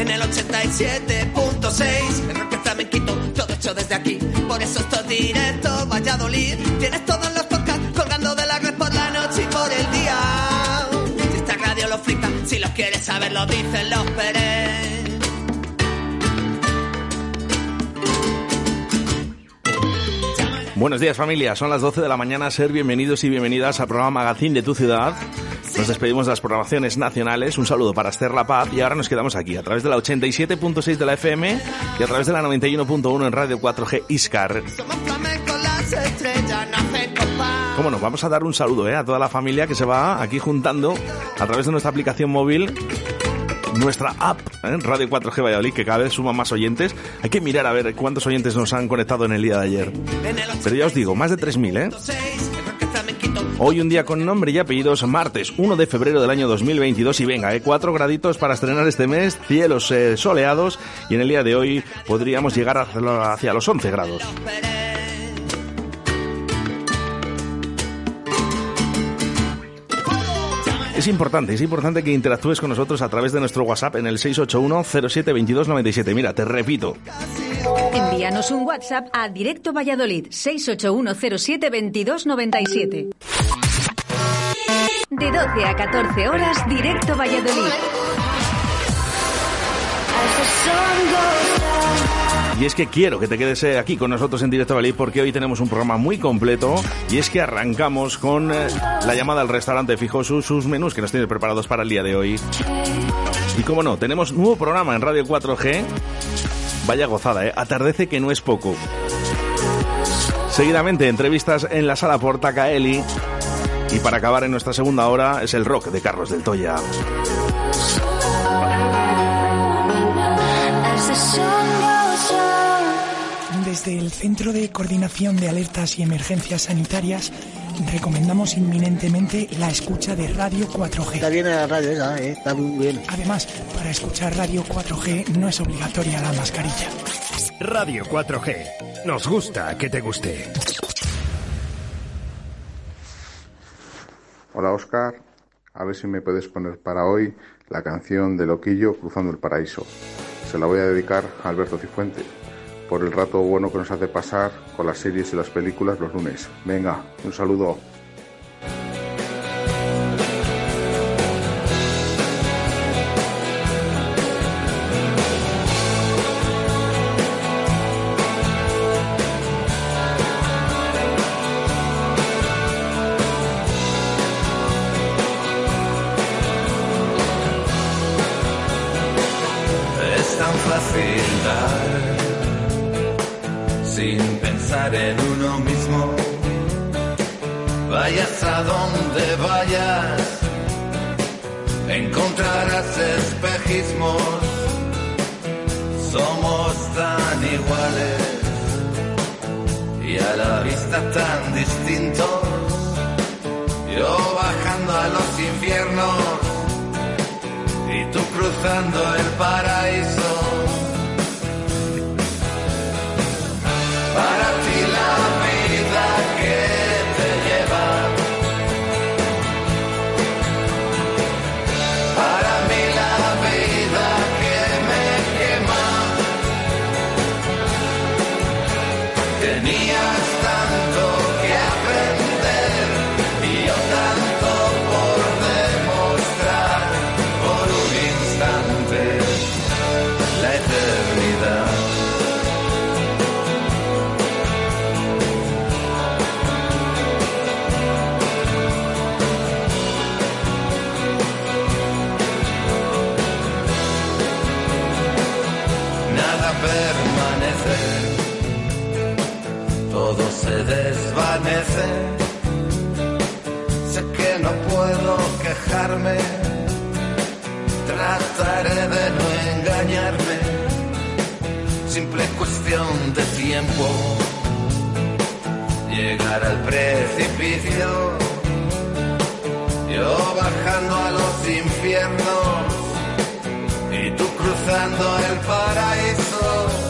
en el 87.6. El rock flamenquito, todo hecho desde aquí. Por eso esto es directo, Valladolid. Tienes todos los podcasts colgando de la red por la noche y por el día. Si esta radio lo flipa, si lo quieres saber, lo dicen los Pérez. Buenos días familia, son las 12 de la mañana, ser bienvenidos y bienvenidas al programa Magazine de tu ciudad. Nos despedimos de las programaciones nacionales, un saludo para Esther La Paz y ahora nos quedamos aquí a través de la 87.6 de la FM y a través de la 91.1 en Radio 4G Iscar. Cómo no, vamos a dar un saludo ¿eh? a toda la familia que se va aquí juntando a través de nuestra aplicación móvil nuestra app, ¿eh? Radio 4G Valladolid, que cada vez suma más oyentes. Hay que mirar a ver cuántos oyentes nos han conectado en el día de ayer. Pero ya os digo, más de 3.000, ¿eh? Hoy un día con nombre y apellidos, martes 1 de febrero del año 2022 y venga, ¿eh? cuatro graditos para estrenar este mes, cielos eh, soleados y en el día de hoy podríamos llegar hacia los 11 grados. Es importante, es importante que interactúes con nosotros a través de nuestro WhatsApp en el 681 07 22 97. Mira, te repito, Envíanos un WhatsApp a Directo Valladolid 681072297. De 12 a 14 horas, Directo Valladolid. Y es que quiero que te quedes eh, aquí con nosotros en Directo Valladolid porque hoy tenemos un programa muy completo y es que arrancamos con eh, la llamada al restaurante fijo sus, menús que nos tiene preparados para el día de hoy. Y como no, tenemos nuevo programa en Radio 4G. Vaya gozada, ¿eh? Atardece que no es poco. Seguidamente, entrevistas en la sala Porta Caeli. Y para acabar en nuestra segunda hora es el rock de Carlos del Toya. Desde el Centro de Coordinación de Alertas y Emergencias Sanitarias recomendamos inminentemente la escucha de Radio 4G. Está bien la radio esa, ¿eh? está muy bien. Además, para escuchar Radio 4G no es obligatoria la mascarilla. Radio 4G. Nos gusta que te guste. Hola Oscar, a ver si me puedes poner para hoy la canción de Loquillo Cruzando el Paraíso. Se la voy a dedicar a Alberto Cifuente por el rato bueno que nos hace pasar con las series y las películas los lunes. Venga, un saludo. De tiempo, llegar al precipicio. Yo bajando a los infiernos y tú cruzando el paraíso.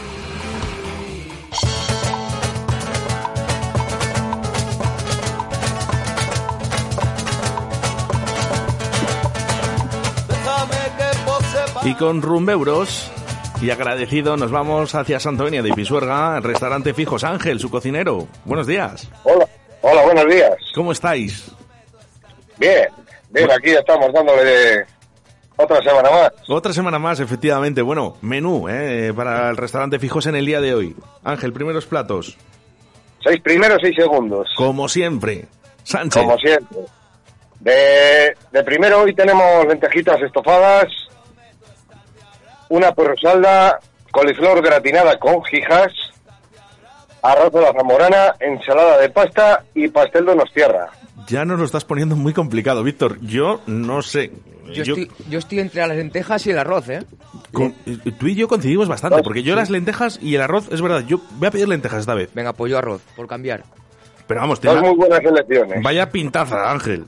Y con rumbeuros y agradecido nos vamos hacia Santovenia de Pisuerga, el restaurante Fijos Ángel, su cocinero. Buenos días. Hola, hola, buenos días. ¿Cómo estáis? Bien, bien, aquí estamos dándole otra semana más. Otra semana más, efectivamente. Bueno, menú ¿eh? para el restaurante Fijos en el día de hoy. Ángel, primeros platos. Seis primeros, seis segundos. Como siempre. Sánchez. Como siempre. De, de primero hoy tenemos lentejitas estofadas, una porrosalda, coliflor gratinada con jijas, arroz de la zamorana, ensalada de pasta y pastel de tierra. Ya nos lo estás poniendo muy complicado, Víctor. Yo no sé. Yo, Estoy, yo estoy entre las lentejas y el arroz, ¿eh? Con, tú y yo coincidimos bastante, porque yo las lentejas y el arroz, es verdad, yo voy a pedir lentejas esta vez. Venga, pollo arroz, por cambiar. Pero vamos, te Dos muy buenas elecciones. Vaya pintaza, Ángel.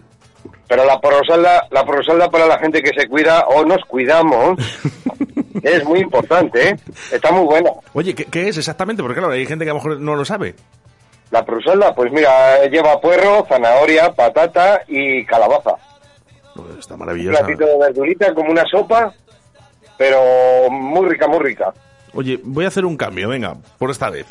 Pero la porosalda, la porosalda para la gente que se cuida o nos cuidamos es muy importante, ¿eh? Está muy buena. Oye, ¿qué, es exactamente? Porque claro, hay gente que a lo mejor no lo sabe. La porosalda, pues mira, lleva puerro, zanahoria, patata y calabaza. Pues está maravillosa. Un platito de verdurita como una sopa, pero muy rica, muy rica. Oye, voy a hacer un cambio, venga, por esta vez.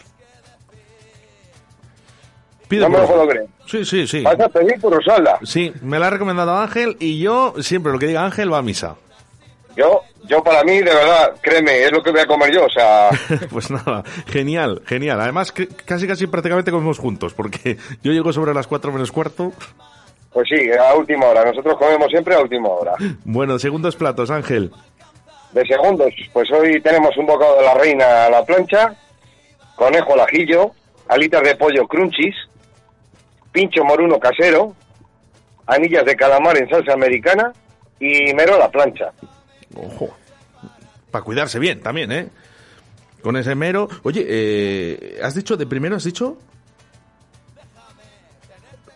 Pido no me lo creer. Sí, sí, sí. Vas a pedir por Rosalda. Sí, me la ha recomendado Ángel y yo siempre lo que diga Ángel va a misa. Yo, yo para mí, de verdad, créeme, es lo que voy a comer yo, o sea... pues nada, genial, genial. Además, casi casi prácticamente comemos juntos, porque yo llego sobre las 4 menos cuarto. Pues sí, a última hora. Nosotros comemos siempre a última hora. Bueno, segundos platos, Ángel. De segundos, pues hoy tenemos un bocado de la reina a la plancha, conejo al ajillo, alitas de pollo crunchies, pincho moruno casero, anillas de calamar en salsa americana y mero a la plancha. Ojo. Para cuidarse bien también, ¿eh? Con ese mero. Oye, eh, ¿has dicho de primero, has dicho?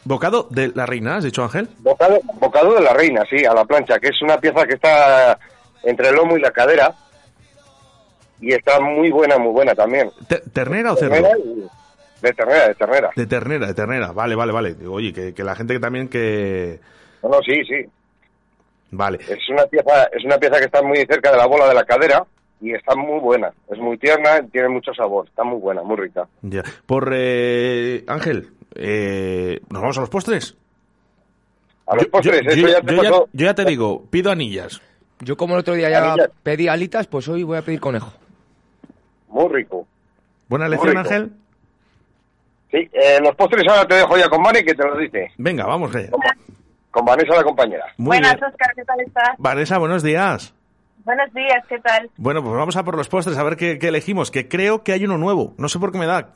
Bocado de la reina, ¿has dicho Ángel? Bocado, bocado de la reina, sí, a la plancha, que es una pieza que está entre el lomo y la cadera. Y está muy buena, muy buena también. ¿Ternera o cerdo? De ternera, de ternera. De ternera, de ternera. Vale, vale, vale. Oye, que, que la gente que también que... No, no, sí, sí. Vale. Es una pieza, es una pieza que está muy cerca de la bola de la cadera y está muy buena. Es muy tierna, tiene mucho sabor. Está muy buena, muy rica. Ya. Por eh, Ángel, eh, ¿nos vamos a los postres? A los postres, yo, eso ya te pasó. Ya, yo ya te digo, pido anillas. Yo como el otro día ya anillas. pedí alitas, pues hoy voy a pedir conejo. Muy rico. Buena elección, Ángel. Sí, eh, los postres ahora te dejo ya con Vane que te lo dice. Venga, vamos, eh. Con, con Vanessa, la compañera. Muy Buenas, bien. Oscar, ¿qué tal estás? Vanessa, buenos días. Buenos días, ¿qué tal? Bueno, pues vamos a por los postres, a ver qué, qué, elegimos, que creo que hay uno nuevo. No sé por qué me da.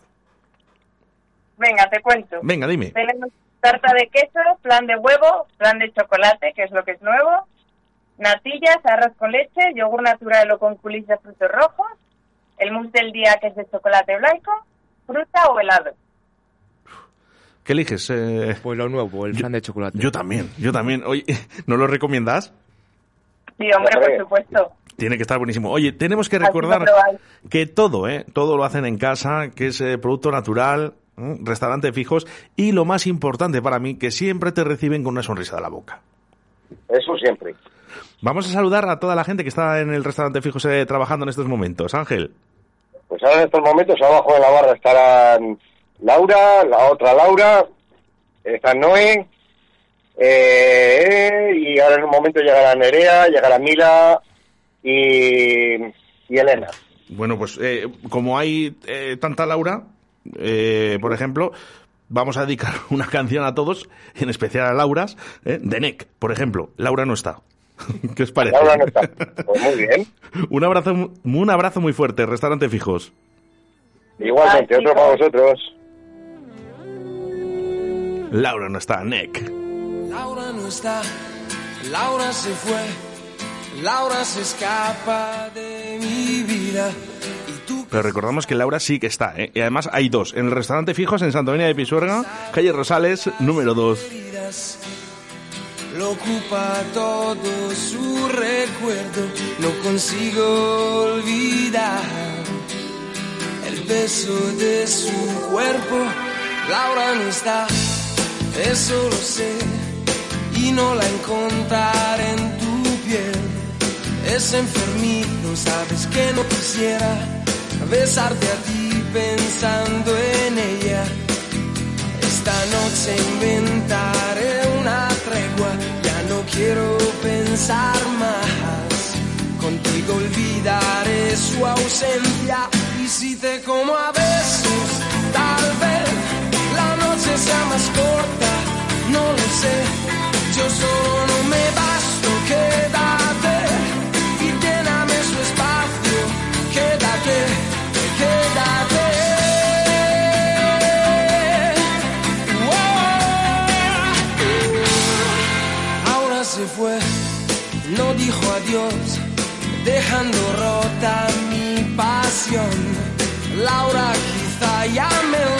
Venga, te cuento. Venga, dime. Tenemos tarta de queso, plan de huevo, plan de chocolate, que es lo que es nuevo, natillas, arroz con leche, yogur natural o con culis de frutos rojos, el mousse del día, que es de chocolate blanco, fruta o helado. ¿Qué eliges? Eh, pues lo nuevo, el flan de chocolate. Yo también, yo también. Oye, ¿no lo recomiendas? Sí, hombre, por supuesto. Tiene que estar buenísimo. Oye, tenemos que recordar que todo, ¿eh? Todo lo hacen en casa, que es eh, producto natural, ¿eh? restaurante fijos y lo más importante para mí, que siempre te reciben con una sonrisa de la boca. Eso siempre. Vamos a saludar a toda la gente que está en el restaurante fijos eh, trabajando en estos momentos. Ángel. Pues ahora en estos momentos abajo en la barra estarán Laura, la otra Laura, está Noé, eh, y ahora en un momento llegará Nerea, llegará Mila y, y Elena. Bueno, pues eh, como hay eh, tanta Laura, eh, por ejemplo, vamos a dedicar una canción a todos, en especial a Lauras, ¿eh? de NEC, por ejemplo. Laura no está. ¿Qué os parece? Laura no está. Pues muy bien. un, abrazo, un abrazo muy fuerte, restaurante fijos. Igualmente, otro para vosotros. Laura no está, Neck. Laura no está, Laura se fue, Laura se escapa de mi vida. Pero recordamos que Laura sí que está, ¿eh? Y además hay dos. En el restaurante Fijos en Santoña de Pisuerga, calle Rosales, número 2. Lo ocupa todo su recuerdo, no consigo olvidar el beso de su cuerpo. Laura no está, eso lo sé, y no la encontraré en tu piel. Es enfermizo, sabes que no quisiera besarte a ti pensando en ella. Esta noche inventaré una tregua, ya no quiero pensar más. Contigo olvidaré su ausencia y si te como a besos, tal vez más corta, no lo sé. Yo solo me basto, quédate y lléname su espacio, quédate, quédate. Ahora se fue, no dijo adiós, dejando rota mi pasión. Laura quizá ya me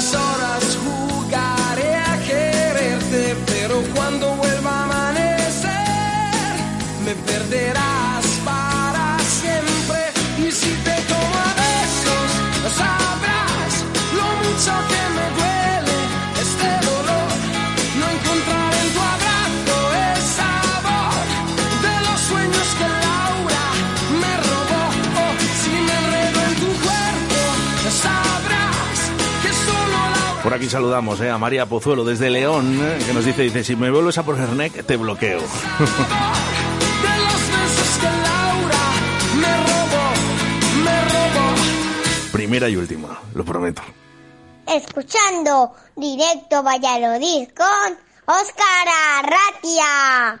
Unas horas saludamos ¿eh? a María Pozuelo desde León, ¿eh? que nos dice, dice, si me vuelves a poner neck, te bloqueo. Primera y última, lo prometo. Escuchando directo Valladolid con Óscar Arratia.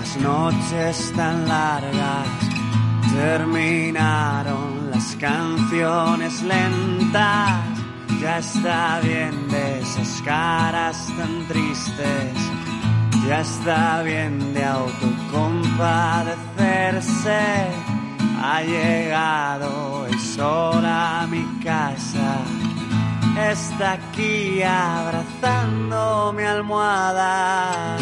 las noches tan largas, terminaron las canciones lentas. Ya está bien de esas caras tan tristes, ya está bien de autocompadecerse. Ha llegado el sol a mi casa. Está aquí abrazando mi almohada.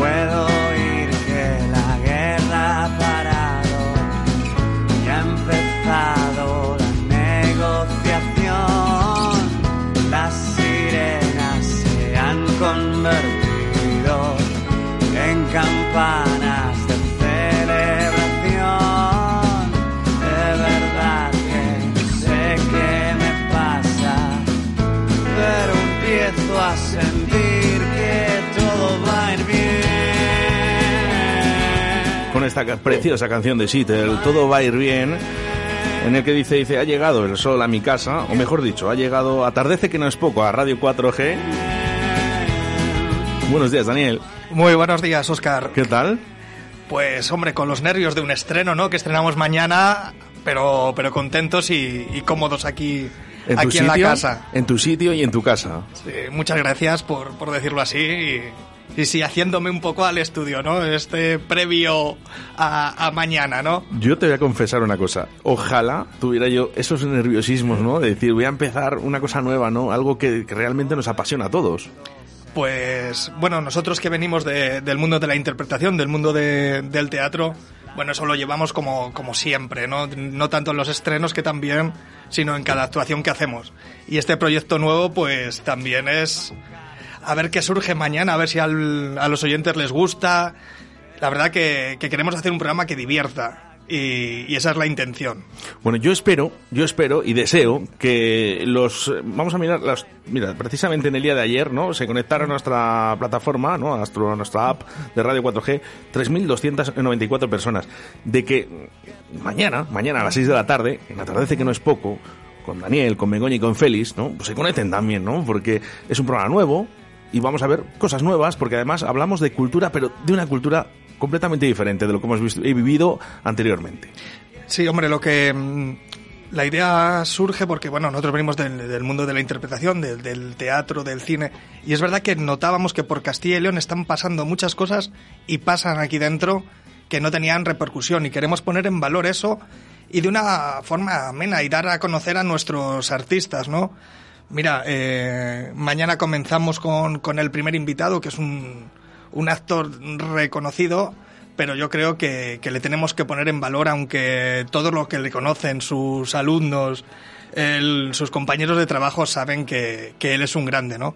Puedo oír que la guerra ha parado y ha empezado la negociación. Las sirenas se han convertido en campanas esta preciosa canción de Seattle, Todo va a ir bien, en el que dice, dice, ha llegado el sol a mi casa, o mejor dicho, ha llegado, atardece que no es poco, a Radio 4G. Buenos días, Daniel. Muy buenos días, Oscar. ¿Qué tal? Pues hombre, con los nervios de un estreno, ¿no? Que estrenamos mañana, pero, pero contentos y, y cómodos aquí, En tu aquí en la casa. En tu sitio y en tu casa. Sí, muchas gracias por, por decirlo así. Y, y sí, haciéndome un poco al estudio, ¿no? Este previo a, a mañana, ¿no? Yo te voy a confesar una cosa. Ojalá tuviera yo esos nerviosismos, ¿no? De decir, voy a empezar una cosa nueva, ¿no? Algo que, que realmente nos apasiona a todos. Pues bueno, nosotros que venimos de- del mundo de la interpretación, del mundo de- del teatro, bueno, eso lo llevamos como, como siempre, ¿no? No tanto en los estrenos que también, sino en cada actuación que hacemos. Y este proyecto nuevo, pues también es a ver qué surge mañana, a ver si al- a los oyentes les gusta. La verdad que, que queremos hacer un programa que divierta. Y, esa es la intención. Bueno, yo espero, yo espero y deseo que los vamos a mirar las mira, precisamente en el día de ayer, ¿no? Se conectaron a nuestra plataforma, ¿no? A, nuestro- a nuestra app de Radio 4G 3294 personas de que mañana, mañana a las 6 de la tarde, en atardece que no es poco, con Daniel, con Begoña y con Félix, ¿no? Pues se conecten también, ¿no? Porque es un programa nuevo y vamos a ver cosas nuevas, porque además hablamos de cultura, pero de una cultura completamente diferente de lo que hemos visto y vivido anteriormente. Sí, hombre, lo que mm, la idea surge porque, bueno, nosotros venimos del, del mundo de la interpretación, del teatro, del cine, y es verdad que notábamos que por Castilla y León están pasando muchas cosas y pasan aquí dentro que no tenían repercusión y queremos poner en valor eso y de una forma amena y dar a conocer a nuestros artistas, ¿no? Mira, eh, mañana comenzamos con, con el primer invitado, que es un, un actor reconocido, pero yo creo que, que le tenemos que poner en valor, aunque todos los que le conocen, sus alumnos, el- sus compañeros de trabajo saben que, que él es un grande, ¿no?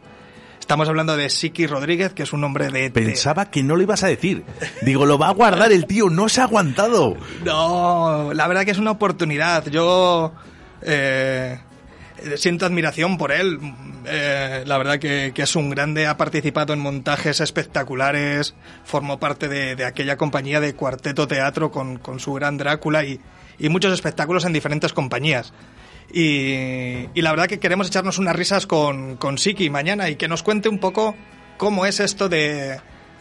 Estamos hablando de Siki Rodríguez, que es un hombre de... de- Pensaba que no lo ibas a decir. Digo, lo va a guardar el tío, no se ha aguantado. No, la verdad que es una oportunidad. Yo eh, siento admiración por él. Eh, la verdad que, es un grande, ha participado en montajes espectaculares, formó parte de, aquella compañía de Cuarteto Teatro con, su gran Drácula y, muchos espectáculos en diferentes compañías. Y, la verdad que queremos echarnos unas risas con, con Siki mañana y que nos cuente un poco cómo es esto de,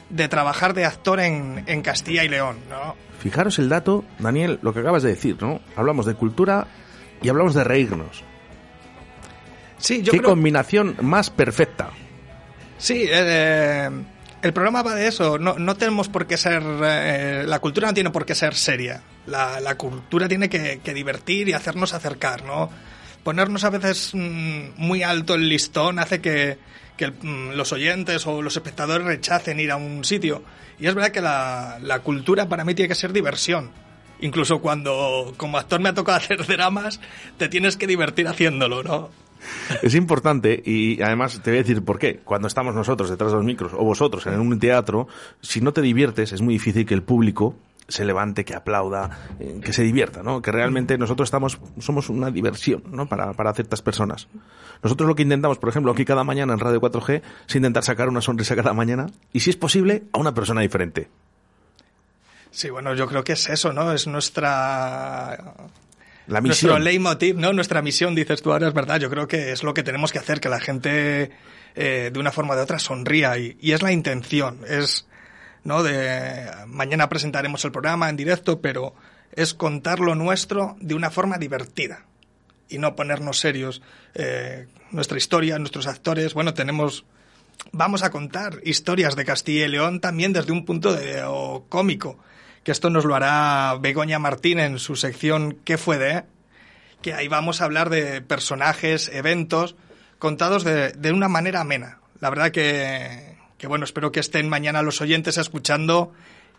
de trabajar de actor en, en Castilla y León, ¿no? Fijaros el dato, Daniel, lo que acabas de decir, ¿no? Hablamos de cultura y hablamos de reírnos. Sí, yo Qué creo- combinación más perfecta. Sí, eh, el programa va de eso. No, no tenemos por qué ser. eh, la cultura no tiene por qué ser seria. La, la cultura tiene que, que divertir y hacernos acercar, ¿no? Ponernos a veces mm, muy alto el listón hace que, que el- mm, los oyentes o los espectadores rechacen ir a un sitio. Y es verdad que la, la cultura para mí tiene que ser diversión. Incluso cuando como actor me ha tocado hacer dramas, te tienes que divertir haciéndolo, ¿no? Es importante y además te voy a decir por qué. Cuando estamos nosotros detrás de los micros o vosotros en un teatro, si no te diviertes es muy difícil que el público se levante, que aplauda, eh, que se divierta, ¿no? Que realmente nosotros estamos, somos una diversión, ¿no? Para, para ciertas personas. Nosotros lo que intentamos, por ejemplo, aquí cada mañana en Radio 4G, es intentar sacar una sonrisa cada mañana y, si es posible, a una persona diferente. Sí, bueno, yo creo que es eso, ¿no? Es nuestra La nuestro misión. leitmotiv, ¿no? Nuestra misión, dices tú ahora, es verdad. Yo creo que es lo que tenemos que hacer, que la gente eh, de una forma o de otra sonría y, y es la intención. Es, ¿no? De mañana presentaremos el programa en directo, pero es contar lo nuestro de una forma divertida. y no ponernos serios. Eh, nuestra historia, nuestros actores, bueno, tenemos vamos a contar historias de Castilla y León también desde un punto de, o cómico, que esto nos lo hará Begoña Martín en su sección ¿Qué fue de? que ahí vamos a hablar de personajes, eventos, contados de, de una manera amena. La verdad que, que, bueno, espero que estén mañana los oyentes escuchando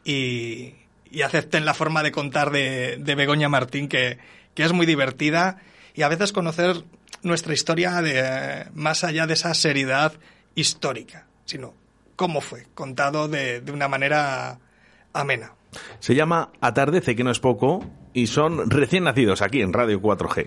y, y acepten la forma de contar de, de Begoña Martín, que, que, es muy divertida, y a veces conocer nuestra historia de, más allá de esa seriedad histórica, sino cómo fue, contado de, de una manera amena. Se llama Atardece, que no es poco, y son recién nacidos aquí en Radio 4G.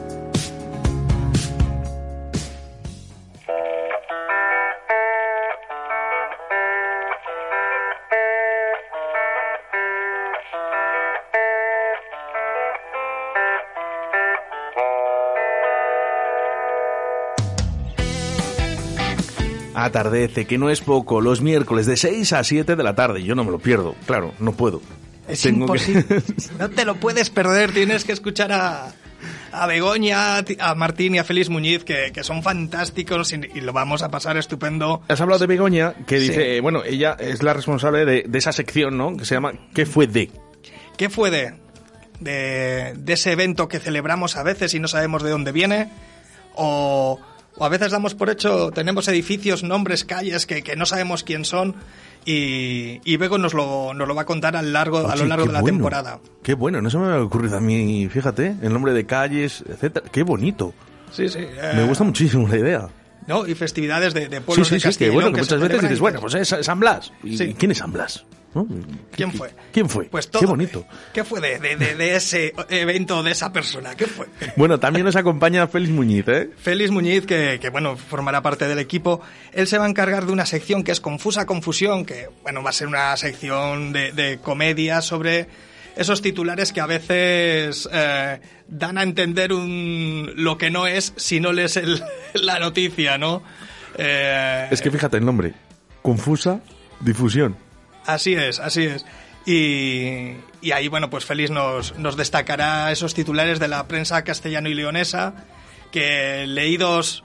Atardece, que no es poco, los miércoles de 6 a 7 de la tarde. Yo no me lo pierdo, claro, no puedo. Es Tengo que- imposible. No te lo puedes perder, tienes que escuchar a, a Begoña, a Martín y a Félix Muñiz, que, que son fantásticos y, y lo vamos a pasar estupendo. Has hablado de Begoña, que dice, bueno, ella es la responsable de, de esa sección, ¿no? Que se llama ¿Qué fue de? ¿Qué fue de, de, de ese evento que celebramos a veces y no sabemos de dónde viene? O, o a veces damos por hecho, tenemos edificios, nombres, calles que, que no sabemos quién son y, y Bego nos lo, nos lo va a contar a lo largo, a lo Oye, largo de la bueno. temporada. Qué bueno, no se me había ocurrido a mí, fíjate, el nombre de calles, etcétera. Qué bonito. Sí, sí. eh, Me gusta muchísimo la idea. ¿No? Y festividades de, de Sí, pueblos sí, de sí, Castilla que bueno, que muchas veces dices, bueno, pues es San Blas. ¿Y Sí. quién es San Blas? ¿No? ¿Quién fue? ¿Quién fue? Pues todo. Qué bonito. ¿Qué fue de, de, de- de ese evento, de esa persona? ¿Qué fue? Bueno, también nos acompaña Félix Muñiz, ¿eh? Félix Muñiz, que, que, bueno, formará parte del equipo, él se va a encargar de una sección que es Confusa Confusión, que bueno, va a ser una sección de, de comedia sobre esos titulares que a veces eh, dan a entender un, lo que no es si no lees el- la noticia, ¿no? Eh, Es que fíjate el nombre. Confusa difusión. Así es, así es. Y, y ahí, bueno, pues Félix nos, nos destacará esos titulares de la prensa castellano y leonesa que leídos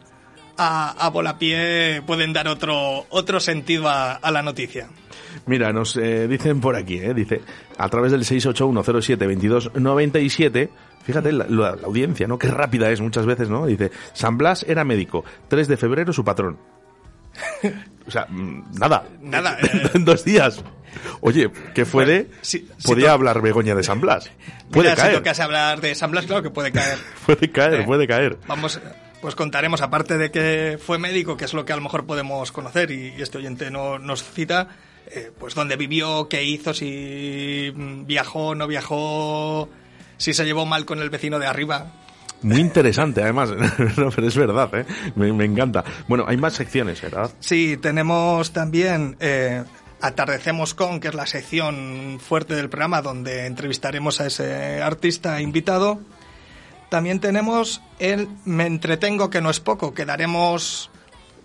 a, a volapié pueden dar otro, otro sentido a, a la noticia. Mira, nos eh, dicen por aquí, ¿eh? Dice, a través del 681072297, fíjate la, la- la audiencia, ¿no? Qué rápida es muchas veces, ¿no? Dice, San Blas era médico, 3 de febrero su patrón. o sea, mm, nada. Nada, eh. en dos días. Oye, ¿qué fue de? si- Podía hablar Begoña de San Blas. Puede Mira, si caer, tocase hablar de San Blas, claro que puede caer. puede caer, puede caer. Vamos, pues contaremos, aparte de que fue médico, que es lo que a lo mejor podemos conocer, y, y este oyente no, nos cita, eh, pues dónde vivió, qué hizo, si viajó, no viajó, si se llevó mal con el vecino de arriba. Muy interesante, además. no, pero es verdad, ¿eh? Me, me encanta. Bueno, hay más secciones, ¿verdad? Sí, tenemos también eh, Atardecemos con, que es la sección fuerte del programa donde entrevistaremos a ese artista invitado. También tenemos el Me entretengo, que no es poco, que daremos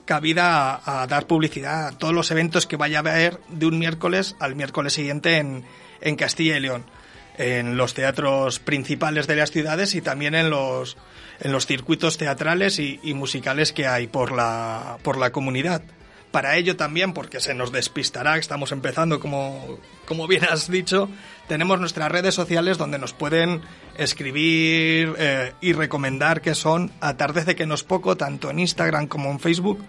cabida a, dar publicidad a todos los eventos que vaya a haber de un miércoles al miércoles siguiente en, en Castilla y León, en los teatros principales de las ciudades y también en los, en los circuitos teatrales y, y musicales que hay por la, por la comunidad. Para ello también, porque se nos despistará, estamos empezando, como, como bien has dicho, tenemos nuestras redes sociales donde nos pueden escribir eh, y recomendar que son Atardece que no es poco, tanto en Instagram como en Facebook,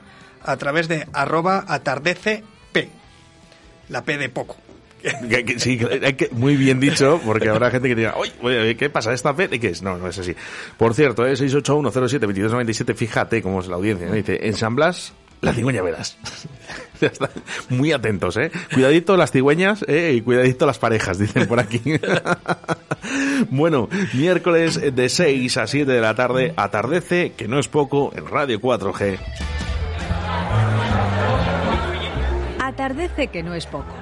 a través de arroba atardecepb, la P de poco, sí, que- muy bien dicho, porque habrá gente que diga, oye, ¿qué pasa? ¿Esta? ¿Y qué es? No, no es así. Por cierto, ¿eh? 681072297, fíjate cómo es la audiencia. Dice, ensamblas la cigüeña verás. Muy atentos, ¿eh? Cuidadito las cigüeñas ¿eh? y cuidadito las parejas, dicen por aquí. bueno, miércoles de 6 a 7 de la tarde, atardece, que no es poco, en Radio 4G. Atardece que no es poco.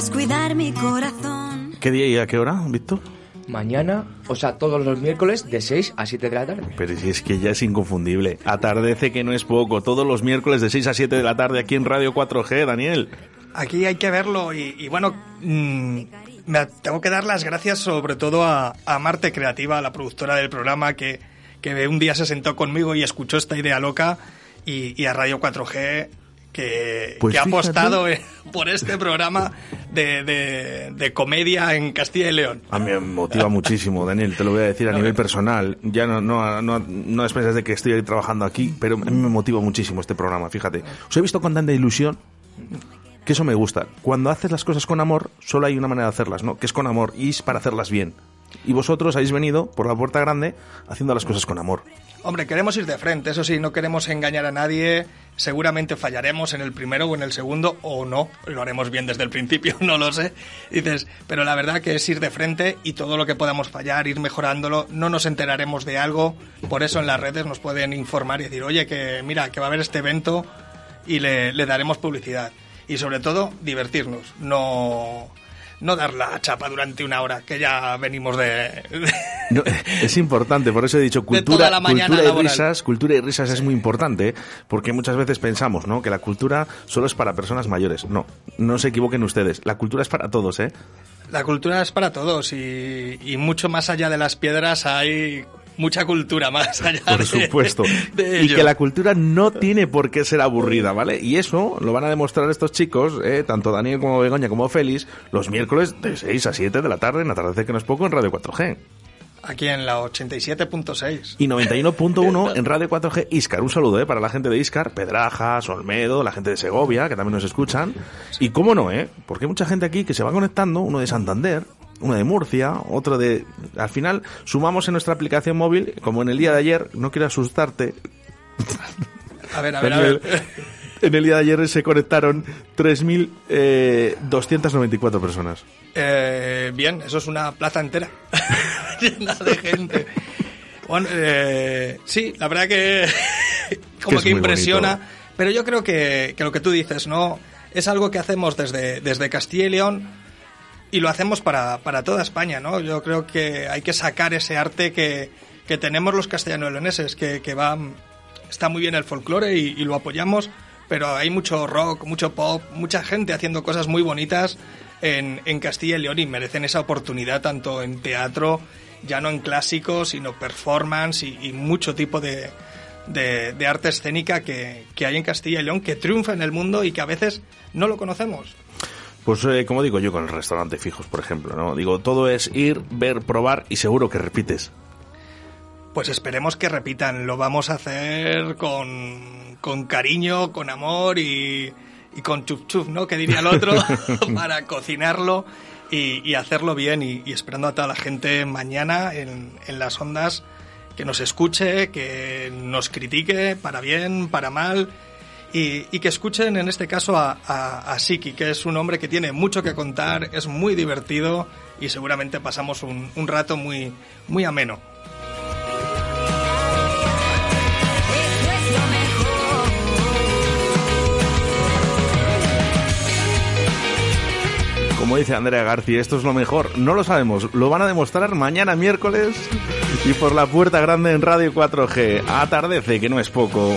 Descuidar mi corazón. ¿Qué día y a qué hora, Víctor? Mañana, o sea, todos los miércoles de 6 a 7 de la tarde. Pero si es que ya es inconfundible. Atardece que no es poco. Todos los miércoles de 6 a 7 de la tarde aquí en Radio 4G, Daniel. Aquí hay que verlo y, y bueno, mm, me tengo que dar las gracias sobre todo a, a Marte Creativa, la productora del programa, que, que un día se sentó conmigo y escuchó esta idea loca y, y a Radio 4G que, Pues que ha apostado eh, por este programa de, de- de comedia en Castilla y León. A mí me motiva muchísimo, Daniel, te lo voy a decir a nivel personal. Ya no, no, no, no expensas de que estoy trabajando aquí, pero a mí me motiva muchísimo este programa, fíjate. Os he visto con tanta ilusión que eso me gusta. Cuando haces las cosas con amor, solo hay una manera de hacerlas, ¿no? Que es con amor y es para hacerlas bien. Y vosotros habéis venido por la puerta grande haciendo las cosas con amor. Hombre, queremos ir de frente, eso sí, no queremos engañar a nadie. Seguramente fallaremos en el primero o en el segundo, o no, lo haremos bien desde el principio, no lo sé. Dices, pero la verdad que es ir de frente y todo lo que podamos fallar, ir mejorándolo. No nos enteraremos de algo, por eso en las redes nos pueden informar y decir, oye, que mira, que va a haber este evento y le, le daremos publicidad. Y sobre todo, divertirnos, no, no dar la chapa durante una hora, que ya venimos de... No, es importante, por eso he dicho cultura, la cultura y risas, cultura y risas es muy importante, ¿eh? porque muchas veces pensamos, ¿no? Que la cultura solo es para personas mayores. No, no se equivoquen ustedes. La cultura es para todos, ¿eh? La cultura es para todos y, y mucho más allá de las piedras hay mucha cultura más allá Por de- supuesto. de y que la cultura no tiene por qué ser aburrida, ¿vale? Y eso lo van a demostrar estos chicos, ¿eh? tanto Daniel como Begoña como Félix, los miércoles de 6 a 7 de la tarde en Atardecer que no es poco en Radio 4G. Aquí en la 87.6. Y 91.1 en Radio 4G Iscar. Un saludo ¿eh? para la gente de Iscar, Pedrajas, Olmedo, la gente de Segovia, que también nos escuchan. Y cómo no, ¿eh? Porque hay mucha gente aquí que se va conectando, uno de Santander, uno de Murcia, otro de... Al final sumamos en nuestra aplicación móvil, como en el día de ayer, no quiero asustarte, A ver, a ver, a ver. en el día de ayer se conectaron 3.294 personas. Eh, bien, eso es una plaza entera llena de gente. Bueno, eh, sí, la verdad que como que, impresiona. bonito. Pero yo creo que, que lo que tú dices, ¿no? Es algo que hacemos desde, desde Castilla y León y lo hacemos para, para toda España, ¿no? Yo creo que hay que sacar ese arte que, que tenemos los castellano-leoneses, que, que va, está muy bien el folclore y, lo apoyamos, pero hay mucho rock, mucho pop, mucha gente haciendo cosas muy bonitas en, en Castilla y León y merecen esa oportunidad tanto en teatro, ya no en clásicos, sino performance y, y mucho tipo de, de, de arte escénica que, que hay en Castilla y León, que triunfa en el mundo y que a veces no lo conocemos. Pues eh, como digo yo con el restaurante fijos, por ejemplo, ¿no? Digo, todo es ir, ver, probar y seguro que repites. Pues esperemos que repitan. Lo vamos a hacer con, con cariño, con amor y, y con chup chup, ¿no? Que diría el otro, para cocinarlo y, y hacerlo bien. Y, y esperando a toda la gente mañana en, en las ondas que nos escuche, que nos critique para bien, para mal y, que escuchen en este caso a Siki, que es un hombre que tiene mucho que contar, es muy divertido y seguramente pasamos un, un rato muy, muy ameno. Como dice Andrea García, esto es lo mejor. No lo sabemos, lo van a demostrar mañana miércoles y por la puerta grande en Radio 4G. Atardece, que no es poco.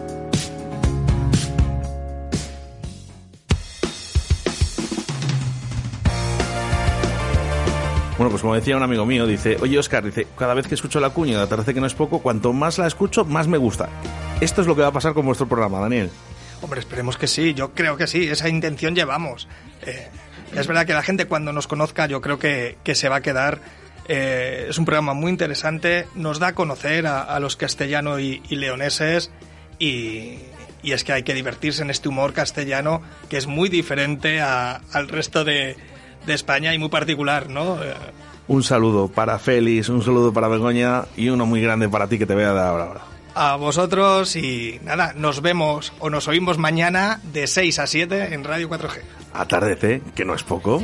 Bueno, pues como decía un amigo mío, dice, oye Oscar, dice, cada vez que escucho la cuña de Atardece que no es poco, cuanto más la escucho, más me gusta. Esto es lo que va a pasar con vuestro programa, Daniel. Hombre, esperemos que sí, yo creo que sí, esa intención llevamos. Eh, es verdad que la gente cuando nos conozca yo creo que, que se va a quedar. Eh, es un programa muy interesante, nos da a conocer a, a los castellanos y, y leoneses y, y, es que hay que divertirse en este humor castellano que es muy diferente a, al resto de, de, España y muy particular, ¿no? Eh, un saludo para Félix, un saludo para Begoña y uno muy grande para ti que te voy a dar ahora. A vosotros y nada, nos vemos o nos oímos mañana de 6 a 7 en Radio 4G. Atardece, que no es poco.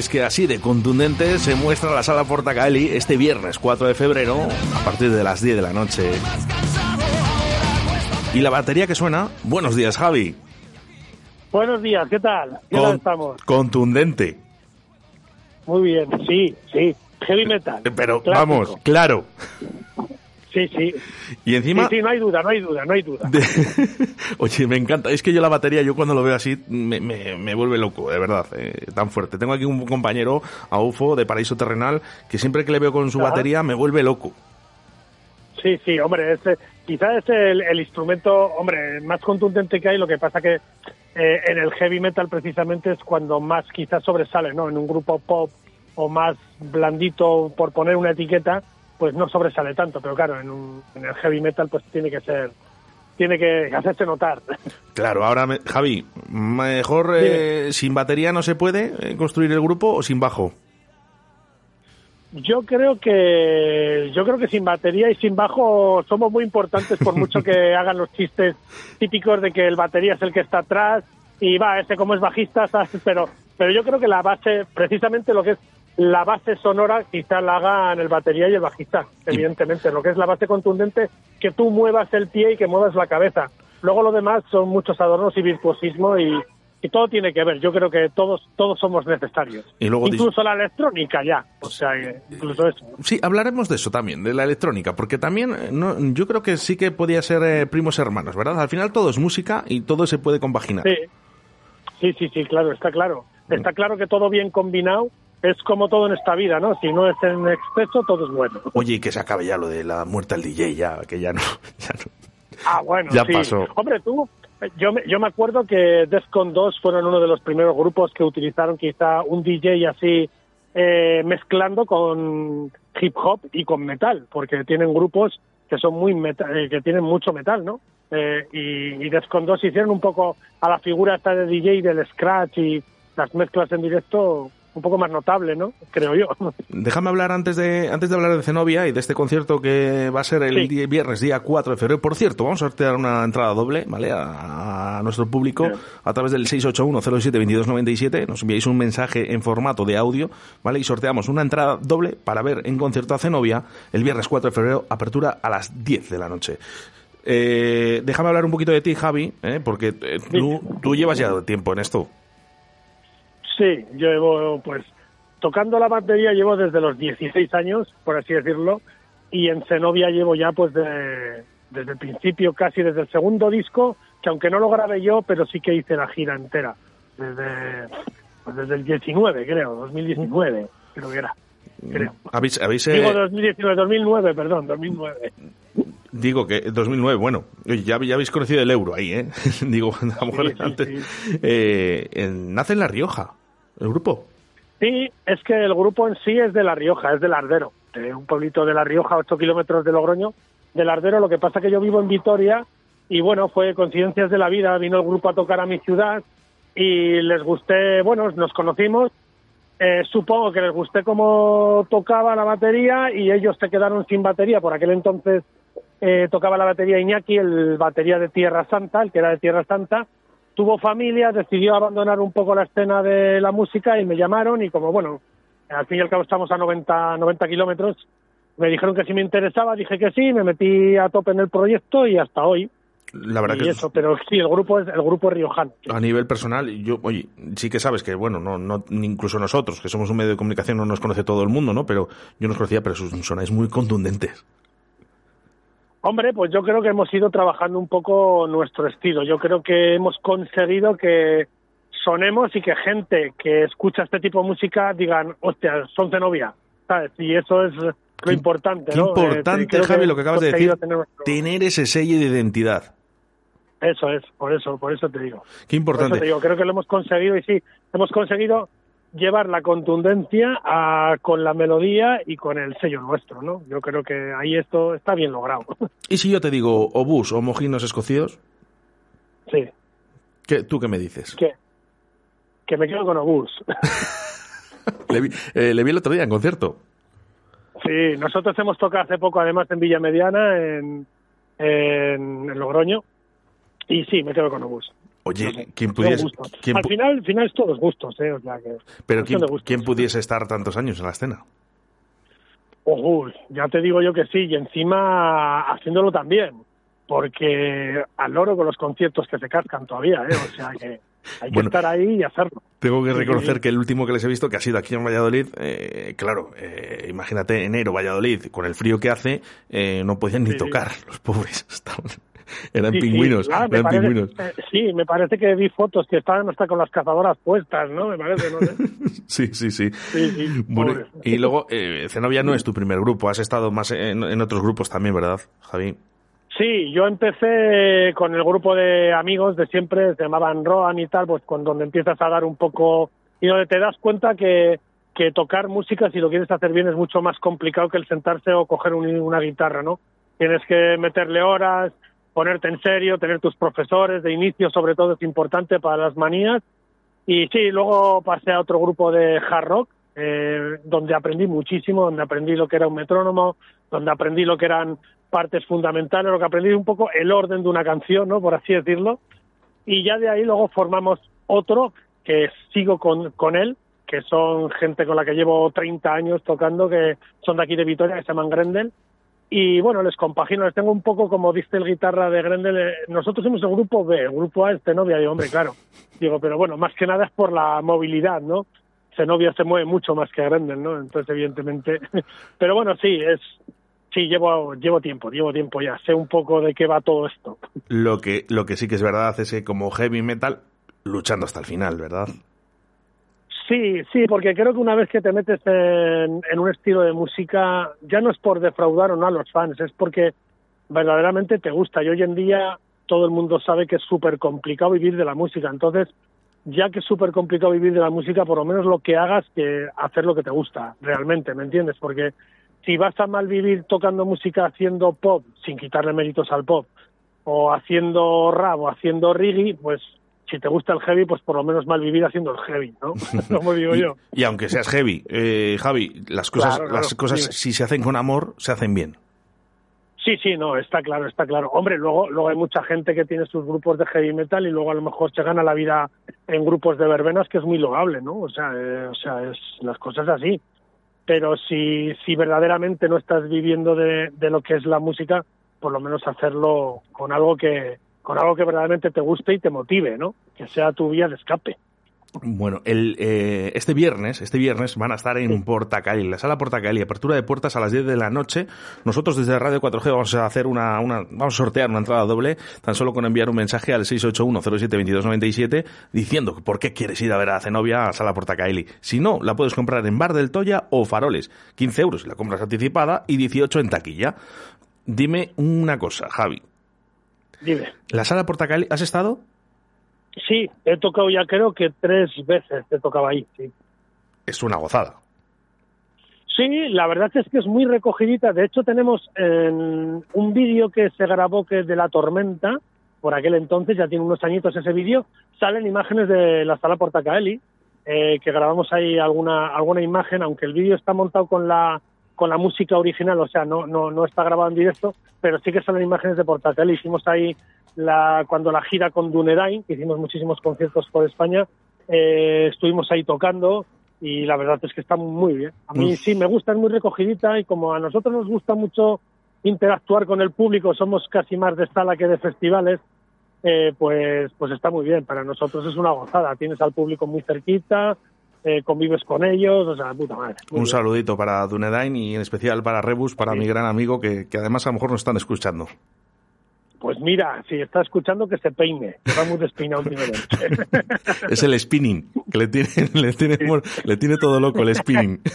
Es que así de contundente se muestra la sala Portacali este viernes 4 de febrero a partir de las 10 de la noche. Y la batería que suena, buenos días Javi. Buenos días, ¿qué tal? ¿Qué Con- tal estamos? Contundente. Muy bien, sí, sí. Heavy metal. Pero Clásico. vamos, claro. Sí, sí. Y encima... Sí, sí, no hay duda, no hay duda, no hay duda. de- Oye, me encanta. Es que yo la batería, yo cuando lo veo así, me, me- me vuelve loco, de verdad. eh, tan fuerte. Tengo aquí un compañero, a UFO, de Paraíso Terrenal, que siempre que le veo con su Ajá. batería me vuelve loco. Sí, sí, hombre, este, quizás es el, el instrumento, hombre, más contundente que hay. Lo que pasa que eh, en el heavy metal precisamente es cuando más quizás sobresale, ¿no? En un grupo pop o más blandito, por poner una etiqueta, pues no sobresale tanto. Pero claro, en, un- en el heavy metal pues tiene que ser, tiene que hacerse notar. Claro, ahora, me- Javi, mejor eh, sin batería no se puede eh, construir el grupo o sin bajo. Yo creo que yo creo que sin batería y sin bajo somos muy importantes por mucho que hagan los chistes típicos de que el batería es el que está atrás y va ese como es bajista, ¿sabes? pero pero yo creo que la base precisamente lo que es la base sonora quizá la hagan el batería y el bajista, evidentemente, lo que es la base contundente que tú muevas el pie y que muevas la cabeza. Luego lo demás son muchos adornos y virtuosismo y, y todo tiene que ver. Yo creo que todos todos somos necesarios. Y luego dis- Incluso la electrónica ya, o sea, incluso eso. Sí, hablaremos de eso también, de la electrónica, porque también eh, no, yo creo que sí que podía ser eh, primos hermanos, ¿verdad? Al final todo es música y todo se puede compaginar. Sí, sí, sí, sí, claro, está claro. Está claro que todo bien combinado es como todo en esta vida, ¿no? Si no es en exceso, todo es bueno. Oye, y que se acabe ya lo de la muerte al DJ, ya, que ya no. Ya no. Ah, bueno, Ya sí. pasó. Hombre, tú, yo me, yo me acuerdo que Defcon 2 fueron uno de los primeros grupos que utilizaron quizá un DJ así eh, mezclando con hip hop y con metal, porque tienen grupos que son muy meta- eh, que tienen mucho metal, ¿no? Eh, y, y Defcon 2 hicieron un poco a la figura esta de DJ del scratch y las mezclas en directo un poco más notable, ¿no? Creo yo. Déjame hablar antes de, antes de hablar de Zenobia y de este concierto que va a ser el Sí. día- viernes, día 4 de febrero. Por cierto, vamos a sortear una entrada doble, ¿vale? A, a nuestro público a través del 681-07-2297. Nos enviáis un mensaje en formato de audio, ¿vale? Y sorteamos una entrada doble para ver en concierto a Zenobia el viernes 4 de febrero, apertura a las 10 de la noche. Eh, déjame hablar un poquito de ti, Javi, ¿eh? porque eh, tú, tú llevas ya tiempo en esto. Sí, yo llevo, pues, tocando la batería llevo desde los 16 años, por así decirlo, y en Zenobia llevo ya, pues, de- desde el principio, casi desde el segundo disco, que aunque no lo grabé yo, pero sí que hice la gira entera, desde, pues, desde el 19, creo, 2019, creo que era, creo. ¿Habéis, habéis, eh, Digo 2019, 2009, perdón, 2009. Digo que 2009, bueno, ya, ya habéis conocido el euro ahí, ¿eh? Digo, a lo mejor Sí, sí, antes. Eh, en- nace en La Rioja, el grupo. Sí, es que el grupo en sí es de La Rioja, es del Ardero, de un pueblito de La Rioja, 8 kilómetros de Logroño, del Ardero. Lo que pasa que yo vivo en Vitoria y bueno, fue coincidencias de la vida, vino el grupo a tocar a mi ciudad y les gusté, bueno, nos conocimos, eh, supongo que les gusté cómo tocaba la batería y ellos se quedaron sin batería. Por aquel entonces eh, tocaba la batería Iñaki, el batería de Tierra Santa, el que era de Tierra Santa, tuvo familia, decidió abandonar un poco la escena de la música y me llamaron y como bueno, al fin y al cabo estamos a 90, 90 kilómetros, me dijeron que si me interesaba, dije que sí, me metí a tope en el proyecto y hasta hoy. La verdad y que eso, pero sí, el grupo es el grupo es riojano. a nivel personal, yo, oye, sí que sabes que, bueno, no, no, incluso nosotros, que somos un medio de comunicación, no nos conoce todo el mundo, ¿no? Pero yo nos conocía, pero sus sonáis muy contundentes. Hombre, pues yo creo que hemos ido trabajando un poco nuestro estilo. Yo creo que hemos conseguido que sonemos y que gente que escucha este tipo de música digan, hostia, son Zenobia, ¿sabes? Y eso es lo importante, Qué ¿no? Eh, importante, creo Javi, lo que acabas de decir, tener- tener ese sello de identidad. Eso es, por eso, por eso te digo. Qué Por importante. eso te digo, creo que lo hemos conseguido y sí, hemos conseguido llevar la contundencia a- con la melodía y con el sello nuestro, ¿no? Yo creo que ahí esto está bien logrado. Y si yo te digo obús o mojinos escocidos, sí, ¿qué, ¿tú qué me dices? que, que me quedo con Obús. Le vi, eh, le vi el otro día en concierto. Sí, nosotros hemos tocado hace poco, además, en Villa Mediana, en, en, en Logroño. Y sí, me quedo con Obús. Oye, ¿quién pudiese, quién Al final, al final es todos gustos, ¿eh? O sea que... pero quién, pudiese estar tantos años en la escena? Uy, ya te digo yo que sí, y encima haciéndolo también, porque al loro con los conciertos que se cascan todavía, ¿eh? O sea que hay que Bueno. estar ahí y hacerlo. Tengo que sí, reconocer sí. que el último que les he visto, que ha sido aquí en Valladolid, eh, claro, eh, imagínate enero, Valladolid, con el frío que hace, eh, no podían ni sí. tocar, los pobres. Estaban- eran Sí, sí. pingüinos, Ah, me eran parece- pingüinos. eh, sí, me parece que vi fotos que estaban hasta con las cazadoras puestas, ¿no? Me parece, no sé. Sí, sí, sí. Bueno, y luego, eh, Zenobia no es tu primer grupo, has estado más en, en otros grupos también, ¿verdad, Javi? Sí, yo empecé con el grupo de amigos de siempre, se llamaban Roan y tal, pues con donde empiezas a dar un poco y donde te das cuenta que, que tocar música, si lo quieres hacer bien, es mucho más complicado que el sentarse o coger un- una guitarra, ¿no? Tienes que meterle horas, ponerte en serio, tener tus profesores de inicio, sobre todo es importante para las manías. Y sí, luego pasé a otro grupo de hard rock, eh, donde aprendí muchísimo, donde aprendí lo que era un metrónomo, donde aprendí lo que eran partes fundamentales, lo que aprendí un poco el orden de una canción, ¿no? Por así decirlo. Y ya de ahí luego formamos otro que sigo con, con él, que son gente con la que llevo 30 años tocando, que son de aquí de Vitoria, que se llaman Grendel. Y bueno, les compagino, les tengo un poco como dice el guitarra de Grendel. eh, Nosotros somos el grupo B, el grupo A es Zenobia. Digo, hombre, claro. Digo, pero bueno, más que nada es por la movilidad, ¿no? Zenobia se mueve mucho más que Grendel, ¿no? Entonces, evidentemente. Pero bueno, sí, es. Sí, llevo, llevo tiempo, llevo tiempo ya. Sé un poco de qué va todo esto. Lo que, lo que sí que es verdad es que como heavy metal, luchando hasta el final, ¿verdad? Sí, sí, porque creo que una vez que te metes en, un estilo de música, ya no es por defraudar o no a los fans, es porque verdaderamente te gusta. Y hoy en día todo el mundo sabe que es súper complicado vivir de la música. Entonces, ya que es súper complicado vivir de la música, por lo menos lo que hagas que hacer lo que te gusta, realmente, ¿me entiendes? Porque si vas a mal vivir tocando música haciendo pop, sin quitarle méritos al pop, o haciendo rap o haciendo reggae, pues si te gusta el heavy, pues por lo menos mal vivir haciendo el heavy, ¿no? Como digo yo. Y aunque seas heavy, eh, Javi, las cosas, Claro, las cosas dime. si se hacen con amor, se hacen bien. Sí, sí, no, está claro, está claro. Hombre, luego, luego hay mucha gente que tiene sus grupos de heavy metal y luego a lo mejor se gana la vida en grupos de verbenas, que es muy loable, ¿no? O sea, eh, o sea, es las cosas así. Pero si, si verdaderamente no estás viviendo de, de lo que es la música, por lo menos hacerlo con algo que, con algo que verdaderamente te guste y te motive, ¿no? Que sea tu vía de escape. Bueno, el, eh, este viernes, este viernes van a estar en Portacaeli, en la sala Portacaeli, apertura de puertas a las 10 de la noche. Nosotros desde Radio 4G vamos a hacer una, una vamos a sortear una entrada doble, tan solo con enviar un mensaje al 681072297 diciendo por qué quieres ir a ver a Zenobia a sala Portacaeli. Si no, la puedes comprar en Bar del Toya o Faroles, 15 euros si la compras anticipada y 18 en taquilla. Dime una cosa, Javi. Dime. ¿La sala Portacaeli has estado? Sí, he tocado ya creo que tres veces he tocado ahí, sí. Es una gozada. Sí, la verdad es que es muy recogidita. De hecho, tenemos en un vídeo que se grabó que es de la tormenta, por aquel entonces, ya tiene unos añitos ese vídeo, salen imágenes de la sala Portacaeli, eh, que grabamos ahí alguna, alguna imagen, aunque el vídeo está montado con la con la música original, o sea, no, no, no está grabado en directo, pero sí que salen imágenes de Portacaeli. Hicimos ahí la, cuando la gira con Dunedain, que hicimos muchísimos conciertos por España, eh, estuvimos ahí tocando y la verdad es que está muy bien. A mí Uf. sí me gusta, es muy recogidita y como a nosotros nos gusta mucho interactuar con el público, somos casi más de sala que de festivales, eh, pues, pues está muy bien. Para nosotros es una gozada. Tienes al público muy cerquita, eh, convives con ellos, o sea, puta madre. Un bien. saludito para Dunedain y en especial para Rebus, para mi gran amigo que, que además a lo mejor nos están escuchando. Pues mira, si está escuchando que se peine, que va muy despeinado últimamente. Es el spinning, que le tiene, le tiene, le tiene todo loco el spinning.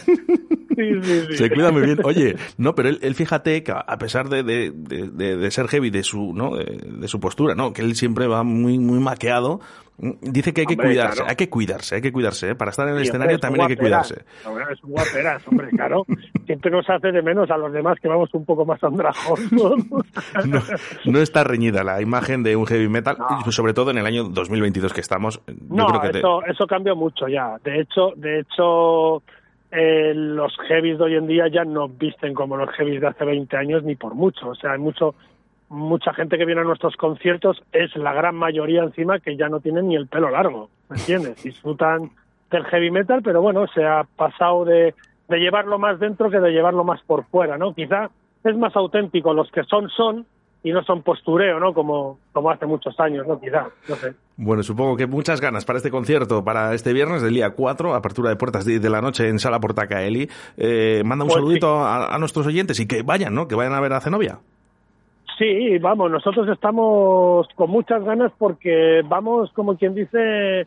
Sí, sí, sí. Se cuida muy bien. Oye, no, pero él, él fíjate que a pesar de, de, de- de- ser heavy, de su, ¿no? De su postura, ¿no? Que él siempre va muy, muy maqueado. Dice que hay que cuidarse, claro. hay que cuidarse, hay que cuidarse, ¿eh? Para estar en el Sí, escenario hombre, también hay que cuidarse. Hombre, Es un guaperas, hombre, claro. Siempre nos hace de menos a los demás que vamos un poco más andrajosos. No, no está reñida la imagen de un heavy metal, sobre todo en el año 2022 que estamos. Yo No, creo que te- eso, eso cambió mucho ya. De hecho, de hecho, eh, los heavies de hoy en día ya no visten como los heavies de hace 20 años ni por mucho. O sea, hay mucho, mucha gente que viene a nuestros conciertos es la gran mayoría encima que ya no tienen ni el pelo largo, ¿me entiendes? Disfrutan del heavy metal, pero bueno, se ha pasado de, de llevarlo más dentro que de llevarlo más por fuera, ¿no? Quizá es más auténtico, los que son son y no son postureo, ¿no? Como, como hace muchos años, ¿no? Quizá, no sé. Bueno, supongo que muchas ganas para este concierto, para este viernes del día 4, apertura de puertas 10 de la noche en Sala Portacaeli. Eh, manda un Pues saludito a, a nuestros oyentes y que vayan, ¿no? Que vayan a ver a Zenobia. Sí, vamos, nosotros estamos con muchas ganas porque vamos, como quien dice,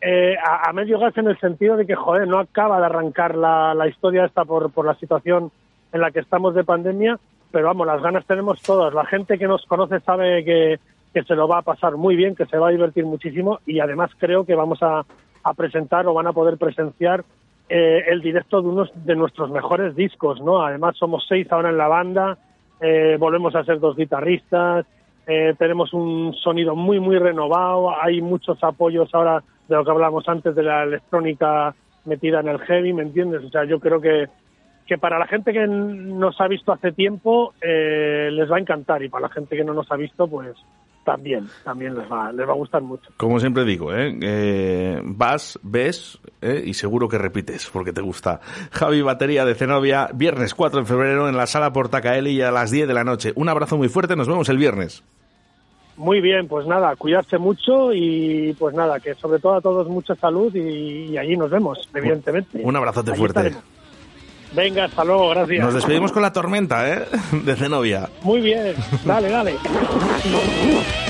eh, a, a medio gas en el sentido de que, joder, no acaba de arrancar la, la historia esta por, por la situación en la que estamos de pandemia, pero vamos, las ganas tenemos todas. La gente que nos conoce sabe que, que se lo va a pasar muy bien, que se va a divertir muchísimo y además creo que vamos a, a presentar o van a poder presenciar eh, el directo de unos de nuestros mejores discos, ¿no? Además somos seis ahora en la banda, eh, volvemos a ser dos guitarristas, eh, tenemos un sonido muy, muy renovado, hay muchos apoyos ahora de lo que hablábamos antes de la electrónica metida en el heavy, ¿me entiendes? O sea, yo creo que, que para la gente que nos ha visto hace tiempo eh, les va a encantar y para la gente que no nos ha visto, pues también, también les va, les va a gustar mucho. Como siempre digo, ¿eh? Eh, vas, ves ¿eh? y seguro que repites porque te gusta. Javi Batería de Zenobia, viernes 4 de febrero en la sala Portacaeli a las 10 de la noche. Un abrazo muy fuerte, nos vemos el viernes. Muy bien, pues nada, cuidarse mucho y pues nada, que sobre todo a todos mucha salud y, y allí nos vemos, evidentemente. Un abrazote Allí fuerte. estaremos. Venga, hasta luego, gracias. Nos despedimos con la tormenta, ¿eh? De Zenobia. Muy bien, dale, dale.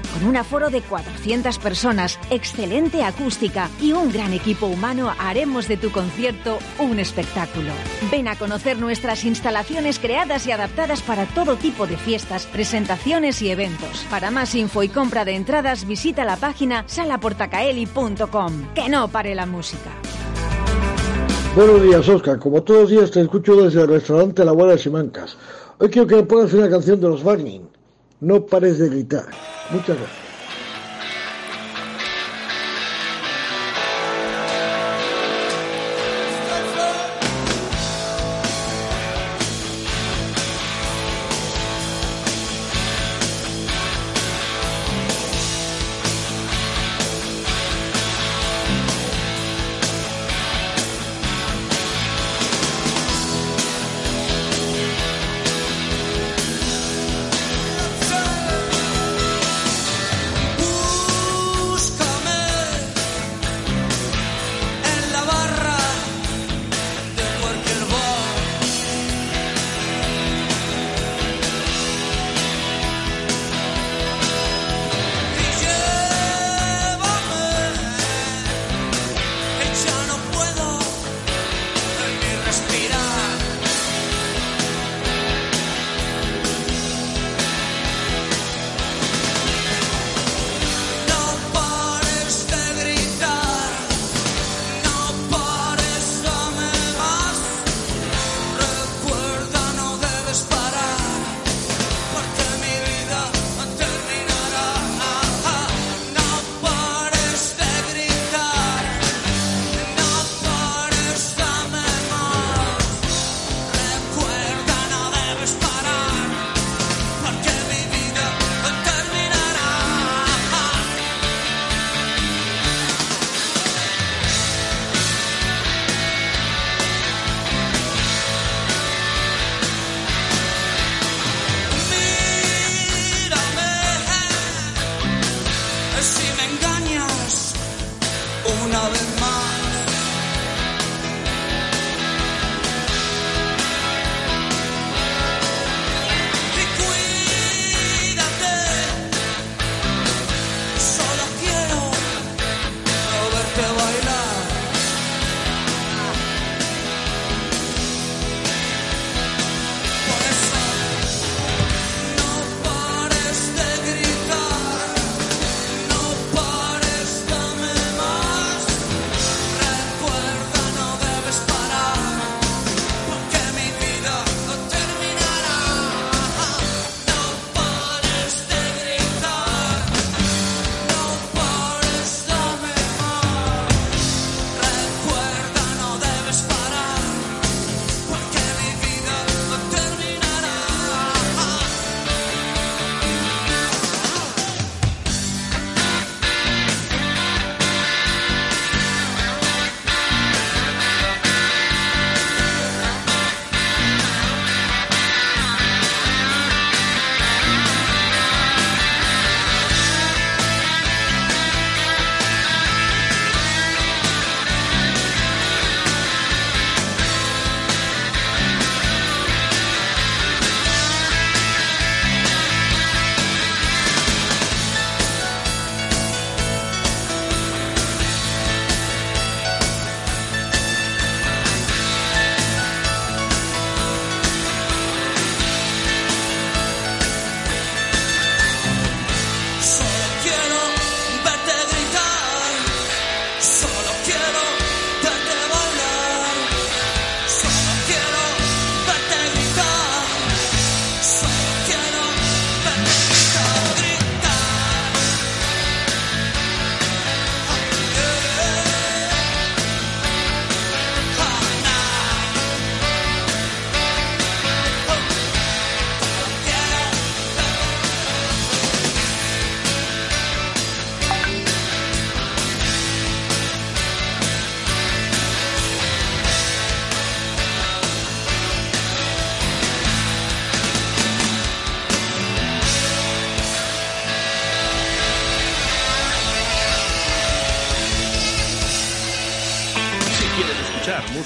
Con un aforo de 400 personas, excelente acústica y un gran equipo humano, haremos de tu concierto un espectáculo. Ven a conocer nuestras instalaciones creadas y adaptadas para todo tipo de fiestas, presentaciones y eventos. Para más info y compra de entradas, visita la página salaportacaeli.com. Que no pare la música. Buenos días, Oscar. Como todos los días te escucho desde el restaurante La Abuela de Simancas. Hoy quiero que me pongas una canción de los Barney. No pares de gritar. Muchas gracias.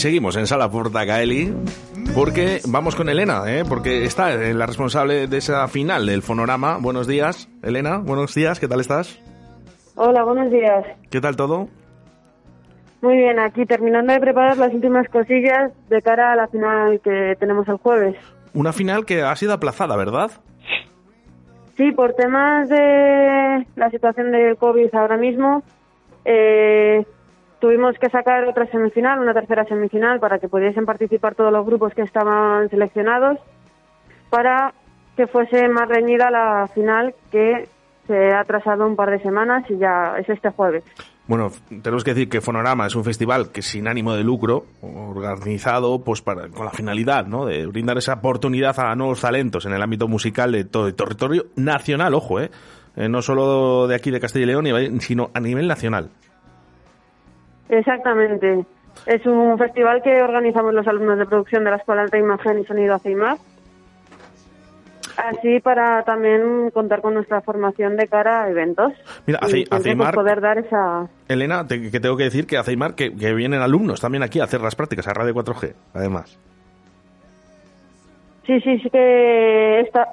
Seguimos en Sala Portacaeli porque vamos con Elena, ¿eh? porque está eh, la responsable de esa final del Fonorama. Buenos días, Elena. Buenos días, ¿qué tal estás? Hola, buenos días. ¿Qué tal todo? Muy bien, aquí terminando de preparar las últimas cosillas de cara a la final que tenemos el jueves. Una final que ha sido aplazada, ¿verdad? Sí, por temas de la situación del COVID ahora mismo, eh, tuvimos que sacar otra semifinal, una tercera semifinal, para que pudiesen participar todos los grupos que estaban seleccionados, para que fuese más reñida la final que se ha atrasado un par de semanas y ya es este jueves. Bueno, tenemos que decir que Fonorama es un festival que sin ánimo de lucro, organizado pues para, con la finalidad ¿no? de brindar esa oportunidad a nuevos talentos en el ámbito musical de todo el territorio nacional, ojo, ¿eh? Eh, no solo de aquí de Castilla y León, sino a nivel nacional. Exactamente. Es un festival que organizamos los alumnos de producción de la Escuela de Imagen y Sonido ACIMAR. Así para también contar con nuestra formación de cara a eventos. Mira, pues, ACIMAR, poder dar esa... Elena, te- que tengo que decir que Aceimar, que, que vienen alumnos también aquí a hacer las prácticas a Radio 4G, además. Sí, sí, sí que está,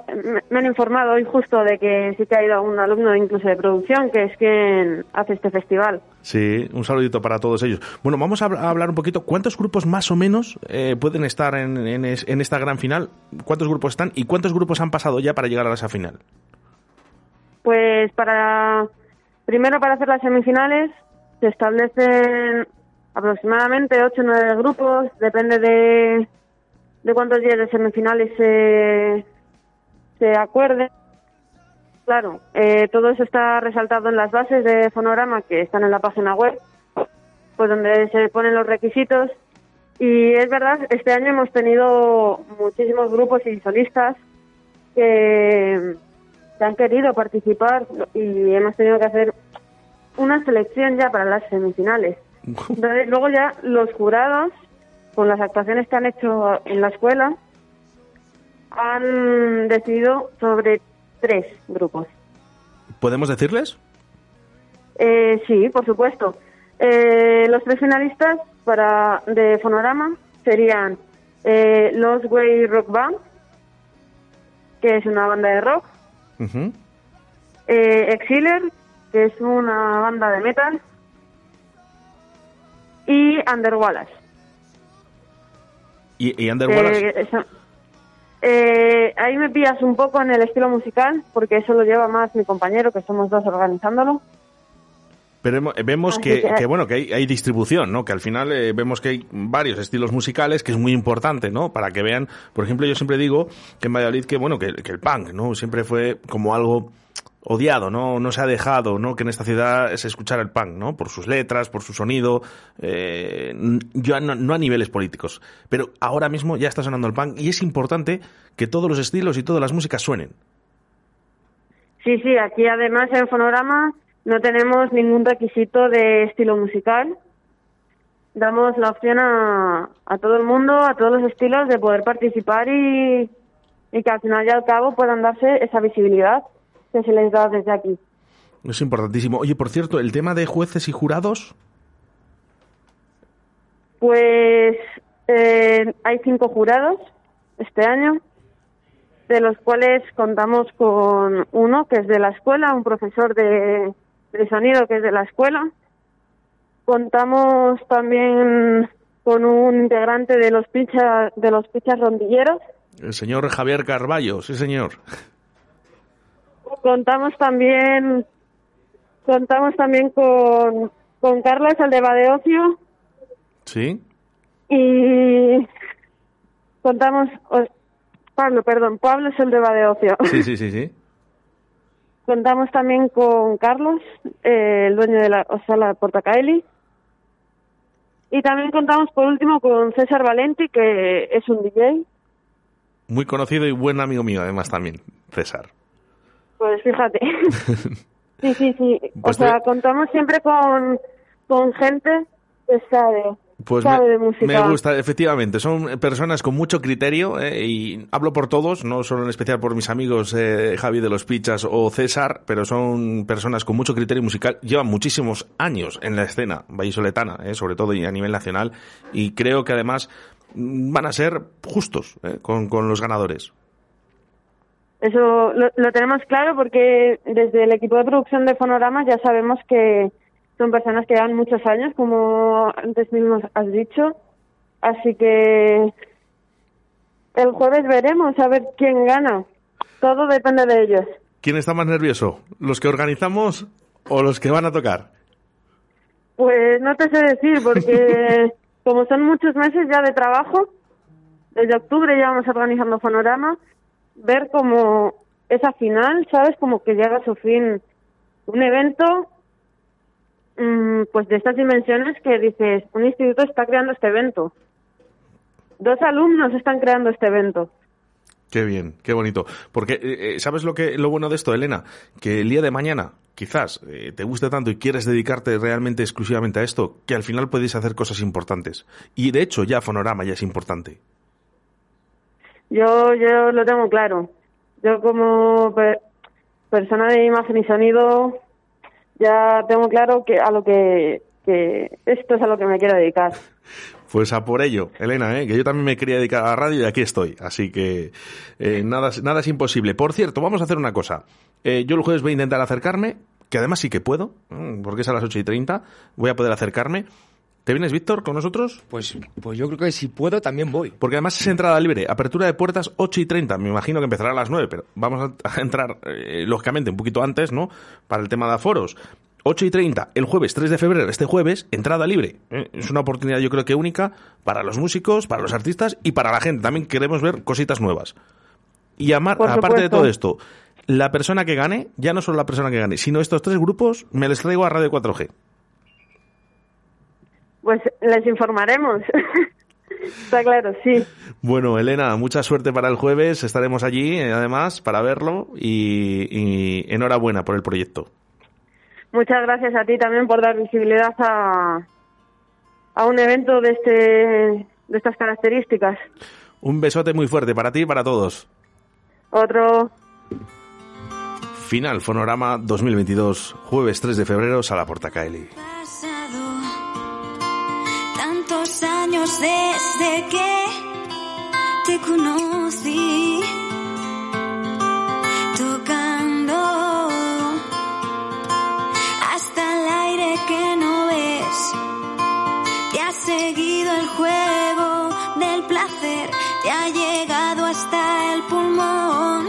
me- han informado hoy justo de que sí que ha ido un alumno incluso de producción, que es quien hace este festival. Sí, un saludito para todos ellos. Bueno, vamos a hablar un poquito. ¿Cuántos grupos más o menos eh, pueden estar en, en es- en esta gran final? ¿Cuántos grupos están y cuántos grupos han pasado ya para llegar a esa final? Pues para, primero para hacer las semifinales se establecen aproximadamente 8 o 9 grupos, depende de, de cuántos días de semifinales se, se acuerden. Claro, eh, todo eso está resaltado en las bases de Fonograma que están en la página web, pues donde se ponen los requisitos. Y es verdad, este año hemos tenido muchísimos grupos y solistas que, que han querido participar y hemos tenido que hacer una selección ya para las semifinales. Entonces, luego ya los jurados, con las actuaciones que han hecho en la escuela, han decidido sobre tres grupos. ¿Podemos decirles? Eh, sí, por supuesto. Eh, los tres finalistas para de Fonorama serían eh, Los Way Rock Band, que es una banda de rock, eh, Exiler, que es una banda de metal, y Under Wallace. ¿Y, y Under que Wallace? eh, ahí me pillas un poco en el estilo musical, porque eso lo lleva más mi compañero, que somos dos organizándolo. Pero hemo- vemos que, que- que, bueno que hay, hay distribución, ¿no? Que al final eh, vemos que hay varios estilos musicales, que es muy importante, ¿no? Para que vean, por ejemplo, yo siempre digo que en Valladolid que bueno que, que el punk, ¿no? Siempre fue como algo odiado, ¿no? No se ha dejado, ¿no? Que en esta ciudad se escuchara el punk, ¿no? Por sus letras, por su sonido, eh, ya no, no a niveles políticos. Pero ahora mismo ya está sonando el punk y es importante que todos los estilos y todas las músicas suenen. Sí, sí, aquí además en Fonograma no tenemos ningún requisito de estilo musical. Damos la opción a, a todo el mundo, a todos los estilos, de poder participar y, y que al final y al cabo puedan darse esa visibilidad que se les da desde aquí. Es importantísimo. Oye, por cierto, el tema de jueces y jurados, Pues eh, hay cinco jurados este año, de los cuales contamos con uno que es de la escuela, un profesor de, de sonido que es de la escuela. Contamos también con un integrante de los pichas de los pichas rondilleros. El señor Javier Carballo, sí señor. Contamos también contamos también con con Carlos el de Badeocio Sí. y contamos o- Pablo, perdón, Pablo es el de Badeocio. Sí, sí, sí, sí. Contamos también con Carlos, eh, el dueño de la sala Portacaeli. Y también contamos por último con César Valenti, que es un DJ. Muy conocido y buen amigo mío, además, también, César. Pues fíjate. sí, sí, sí. Pues o sea, te- contamos siempre con, con gente que sabe, Pues sabe me, de me gusta, efectivamente. Son personas con mucho criterio eh, y hablo por todos, no solo en especial por mis amigos eh, Javi de los Pichas o César, pero son personas con mucho criterio musical. Llevan muchísimos años en la escena vallisoletana, eh, sobre todo y a nivel nacional, y creo que además mm, van a ser justos eh, con, con los ganadores. Eso lo, lo tenemos claro porque desde el equipo de producción de Fonoramas ya sabemos que son personas que llevan muchos años, como antes mismo has dicho. Así que el jueves veremos a ver quién gana. Todo depende de ellos. ¿Quién está más nervioso? ¿Los que organizamos o los que van a tocar? Pues no te sé decir porque como son muchos meses ya de trabajo, desde octubre llevamos organizando Fonorama, ver como esa final, ¿sabes? Como que llega a su fin un evento mm, pues de estas dimensiones que dices, un instituto está creando este evento. Dos alumnos están creando este evento. Qué bien, qué bonito. Porque, eh, eh, ¿sabes lo que lo bueno de esto, Elena? Que el día de mañana, quizás, eh, te guste tanto y quieres dedicarte realmente exclusivamente a esto, que al final puedes hacer cosas importantes. Y de hecho, ya Fonorama ya es importante. Yo, yo lo tengo claro. Yo como pe- persona de imagen y sonido ya tengo claro que a lo que, que esto es a lo que me quiero dedicar. Pues a por ello, Elena, ¿eh? que yo también me quería dedicar a la radio y aquí estoy. Así que eh, nada, nada es imposible. Por cierto, vamos a hacer una cosa. Eh, yo el jueves voy a intentar acercarme, que además sí que puedo, mm, porque es a las 8 y 30. Voy a poder acercarme. ¿Te vienes, Víctor, con nosotros? Pues, pues yo creo que si puedo también voy. Porque además es entrada libre, apertura de puertas 8 y 30. Me imagino que empezará a las 9, pero vamos a entrar, eh, lógicamente, un poquito antes, ¿no? Para el tema de aforos. 8 y 30, el jueves 3 de febrero, este jueves, entrada libre. Eh, Es una oportunidad, yo creo que única para los músicos, para los artistas y para la gente. También queremos ver cositas nuevas. Y amar, aparte de todo esto, la persona que gane, ya no solo la persona que gane, sino estos tres grupos, me les traigo a Radio 4G. Pues les informaremos. Está claro, sí. Bueno, Elena, mucha suerte para el jueves. Estaremos allí, eh, además, para verlo. Y, y enhorabuena por el proyecto. Muchas gracias a ti también por dar visibilidad a, a un evento de este de estas características. Un besote muy fuerte para ti y para todos. Otro Final Fonorama 2022, jueves 3 de febrero, Sala Portacaeli. Tantos años desde que te conocí, tocando hasta el aire que no ves. Te ha seguido el juego del placer, te ha llegado hasta el pulmón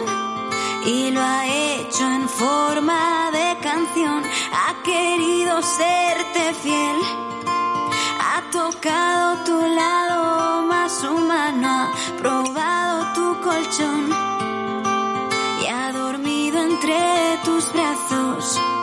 y lo ha hecho en forma de canción. Ha querido serte fiel. Ha tocado tu lado más humano, ha probado tu colchón y ha dormido entre tus brazos.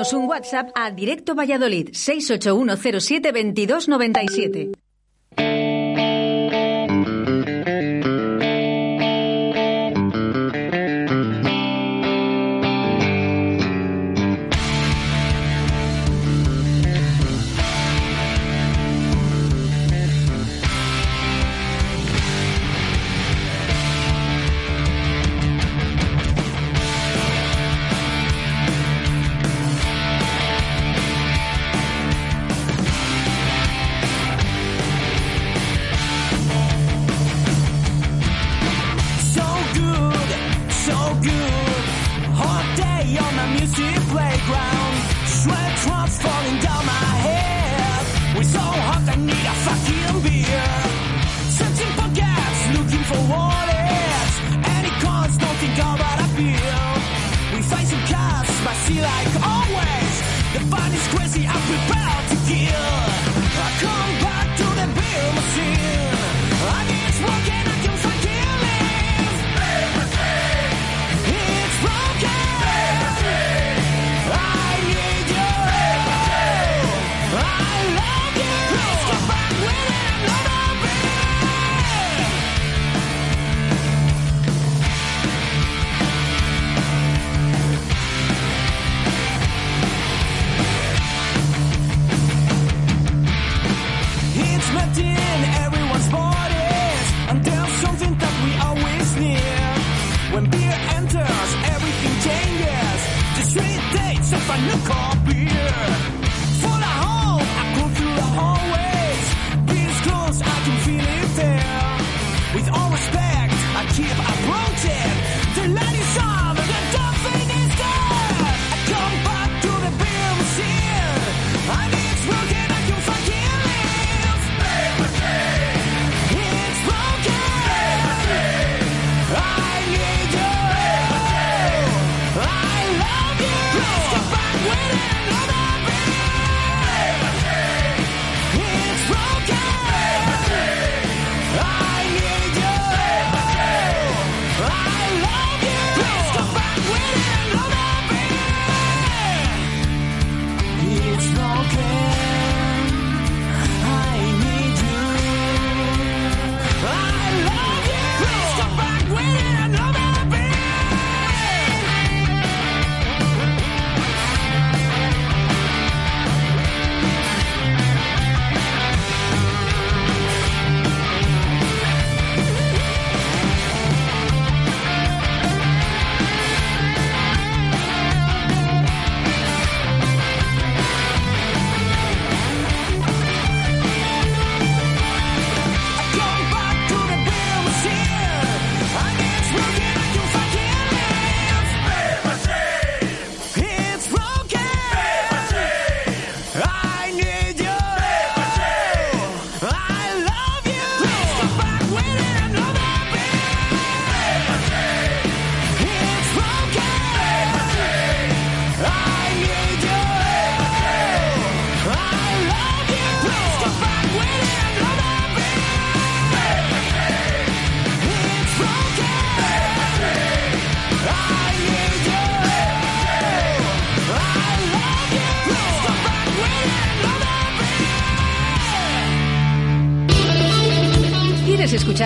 Un WhatsApp a Directo Valladolid 681072297. enters, everything changes. The street dates of a new beer. Full of hope, I go through the hallways. Being close, I can feel it there. With all respect, I keep.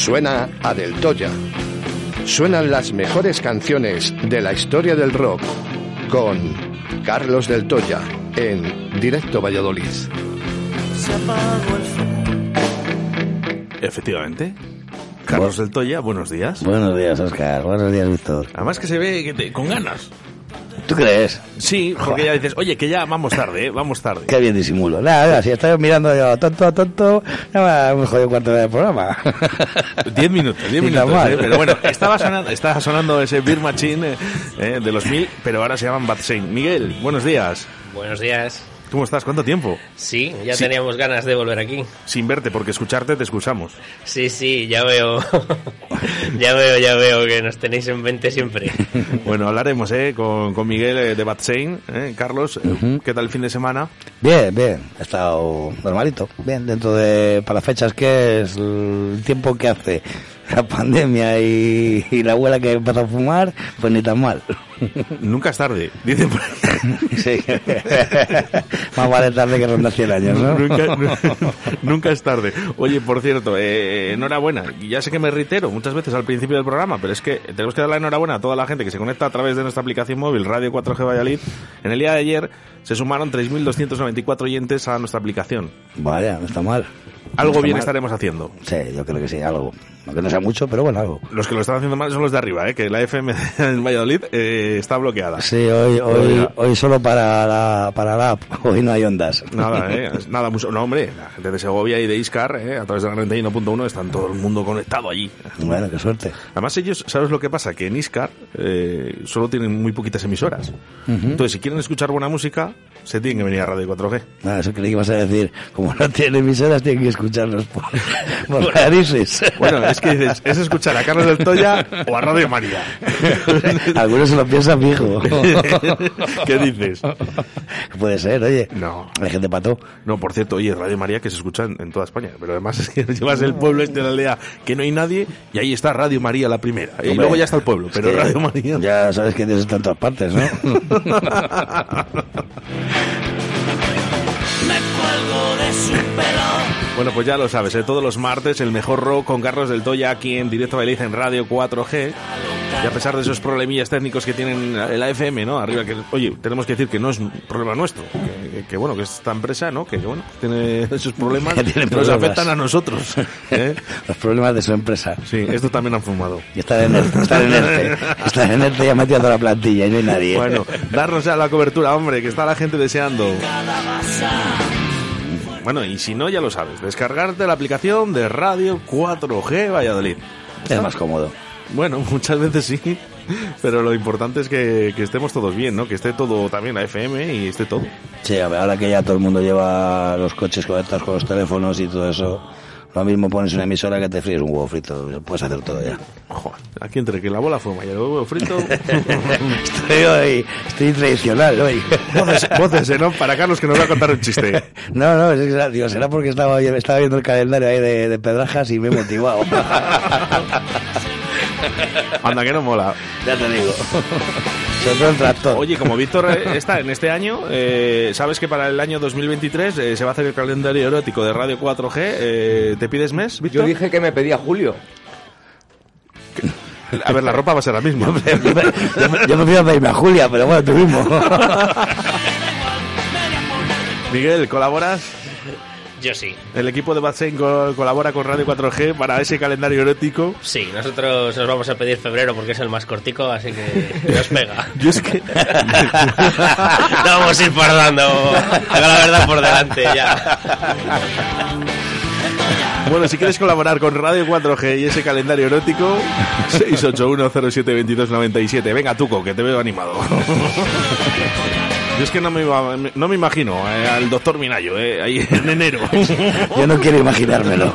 Suena a Del Toya. Suenan las mejores canciones de la historia del rock con Carlos Del Toya en Directo Valladolid. Efectivamente, Carlos del Toya, buenos días. Buenos días, Oscar. Buenos días, Víctor. Además que se ve que te, con ganas. ¿Tú crees? Sí, porque ya dices, oye, que ya vamos tarde, ¿eh? vamos tarde. Qué bien disimulo. Nada, nada, si estoy mirando yo tonto a tonto, ya me he jodido cuarto del programa. Diez minutos, diez minutos. ¿eh? Pero bueno, estaba sonando, estaba sonando ese Beer Machine eh, de los mil, pero ahora se llaman Bad Saint. Miguel, buenos días. Buenos días. ¿Cómo estás? ¿Cuánto tiempo? Sí, ya Sí. teníamos ganas de volver aquí. Sin verte, porque escucharte te excusamos. Sí, sí, ya veo. ya veo, ya veo que nos tenéis en mente siempre. Bueno, hablaremos eh, con, con Miguel eh, de Bad Saint. eh. Carlos, eh, ¿qué tal el fin de semana? Bien, bien, he estado normalito, bien, dentro de, para fechas que es el tiempo que hace la pandemia y, y la abuela que empezó a fumar, pues ni tan mal. Nunca es tarde, dicen por Sí. Más vale tarde que ronda 100 años, ¿no? nunca, nunca es tarde. Oye, por cierto, eh, enhorabuena. Y Ya sé que me reitero muchas veces al principio del programa, pero es que tenemos que dar la enhorabuena a toda la gente que se conecta a través de nuestra aplicación móvil Radio 4G Valladolid. En el día de ayer se sumaron 3.294 oyentes a nuestra aplicación. Vaya, no está mal. Algo No está bien mal. estaremos haciendo. Sí, yo creo que sí, algo. Aunque no sea mucho, pero bueno, algo. Los que lo están haciendo mal son los de arriba, ¿eh? que la FM en Valladolid eh, está bloqueada. Sí, hoy, hoy, hoy solo para la, para la app, hoy no hay ondas. Nada, ¿eh? Nada, mucho. No, hombre, la gente de Segovia y de Iscar, ¿eh? a través de la 91.1, están todo el mundo conectado allí. Bueno, qué suerte. Además, ellos, ¿sabes lo que pasa? Que en Iscar eh, solo tienen muy poquitas emisoras. Ujú. Entonces, si quieren escuchar buena música, se tienen que venir a Radio 4G. Ah, eso creí que ibas a decir, como no tienen emisoras, tienen que escucharlos por, por narices. Bueno, es que dices, es escuchar a Carlos del Toya o a Radio María. Algunos se lo piensan fijo. ¿Qué dices? Puede ser, oye. No. Hay gente pató. No, por cierto, oye, Radio María que se escucha en, en toda España. Pero además es que llevas el pueblo este de la aldea que no hay nadie y ahí está Radio María la primera. y luego ya está el pueblo, es pero Radio María... Ya sabes que Dios está en todas partes, ¿no? Me cuelgo de su pelo. Bueno, pues ya lo sabes, ¿eh? todos los martes el mejor rock con Carlos del Toya aquí en Directo Belice en Radio 4G. Y a pesar de esos problemillas técnicos que tienen el AFM, ¿no? Arriba, que, oye, tenemos que decir que no es un problema nuestro. Que, que- que, bueno, que esta empresa, ¿no? Que, bueno, tiene esos problemas Que tiene nos problemas. afectan a nosotros. ¿eh? Los problemas de su empresa. Sí, esto también han fumado. Y está en ERTE, está en ERTE. Está en ERTE y ha metido a toda la plantilla y no hay nadie. Bueno, darnos ya la cobertura, hombre, que está la gente deseando. Bueno, y si no, ya lo sabes, descargarte la aplicación de Radio 4G Valladolid. Es más cómodo. Bueno, muchas veces sí, pero lo importante es que, que estemos todos bien, ¿no? Que esté todo también la FM y esté todo. Sí, a ver, ahora que ya todo el mundo lleva los coches conectados con los teléfonos y todo eso, lo mismo pones una emisora que te fríes un huevo frito, puedes hacer todo ya. Joder, aquí entre que la bola fuma y el huevo frito. Estoy hoy, estoy tradicional hoy. voces, voces, ¿eh, ¿no? Para Carlos que nos va a contar un chiste. No, no, es que será, digo, será porque estaba, estaba viendo el calendario ahí de, de Pedrajas y me he motivado. Anda, que no mola. ya te digo. Sobre todo el tractor. Oye, como Víctor eh, está en este año, eh, ¿sabes que para el año 2023 eh, se va a hacer el calendario erótico de Radio 4G? Eh, ¿Te pides mes, Víctor? Yo dije que me pedía Julio. A ver, la ropa va a ser la misma. Yo me, yo me- yo pedirme a Julia, pero bueno, tú mismo. Miguel, ¿colaboras? Yo sí. El equipo de Batsen colabora con Radio 4G para ese calendario erótico. Sí, nosotros os vamos a pedir febrero porque es el más cortico, así que nos pega. Yo es que... no vamos a ir fardando, haga la verdad por delante ya. Bueno, si quieres colaborar con Radio 4G y ese calendario erótico, 681072297. Venga, Tuco, que te veo animado. Yo es que no me, iba- no me imagino eh, al doctor Minayo, eh, ahí en enero. Yo no quiero imaginármelo.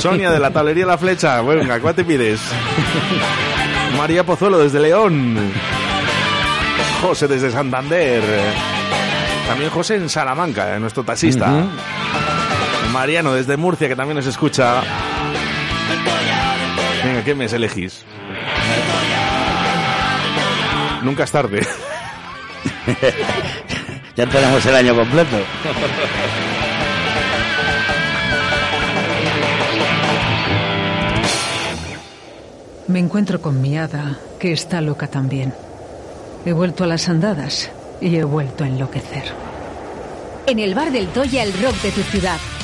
Sonia de la tablería La Flecha, venga, ¿cuál te pides? María Pozuelo desde León. José desde Santander. También José en Salamanca, eh, nuestro taxista. Mariano desde Murcia, que también nos escucha. Venga, ¿qué mes elegís? Nunca es tarde. ya tenemos el año completo. Me encuentro con mi hada, que está loca también. He vuelto a las andadas y he vuelto a enloquecer. En el bar del Toya, el rock de tu ciudad.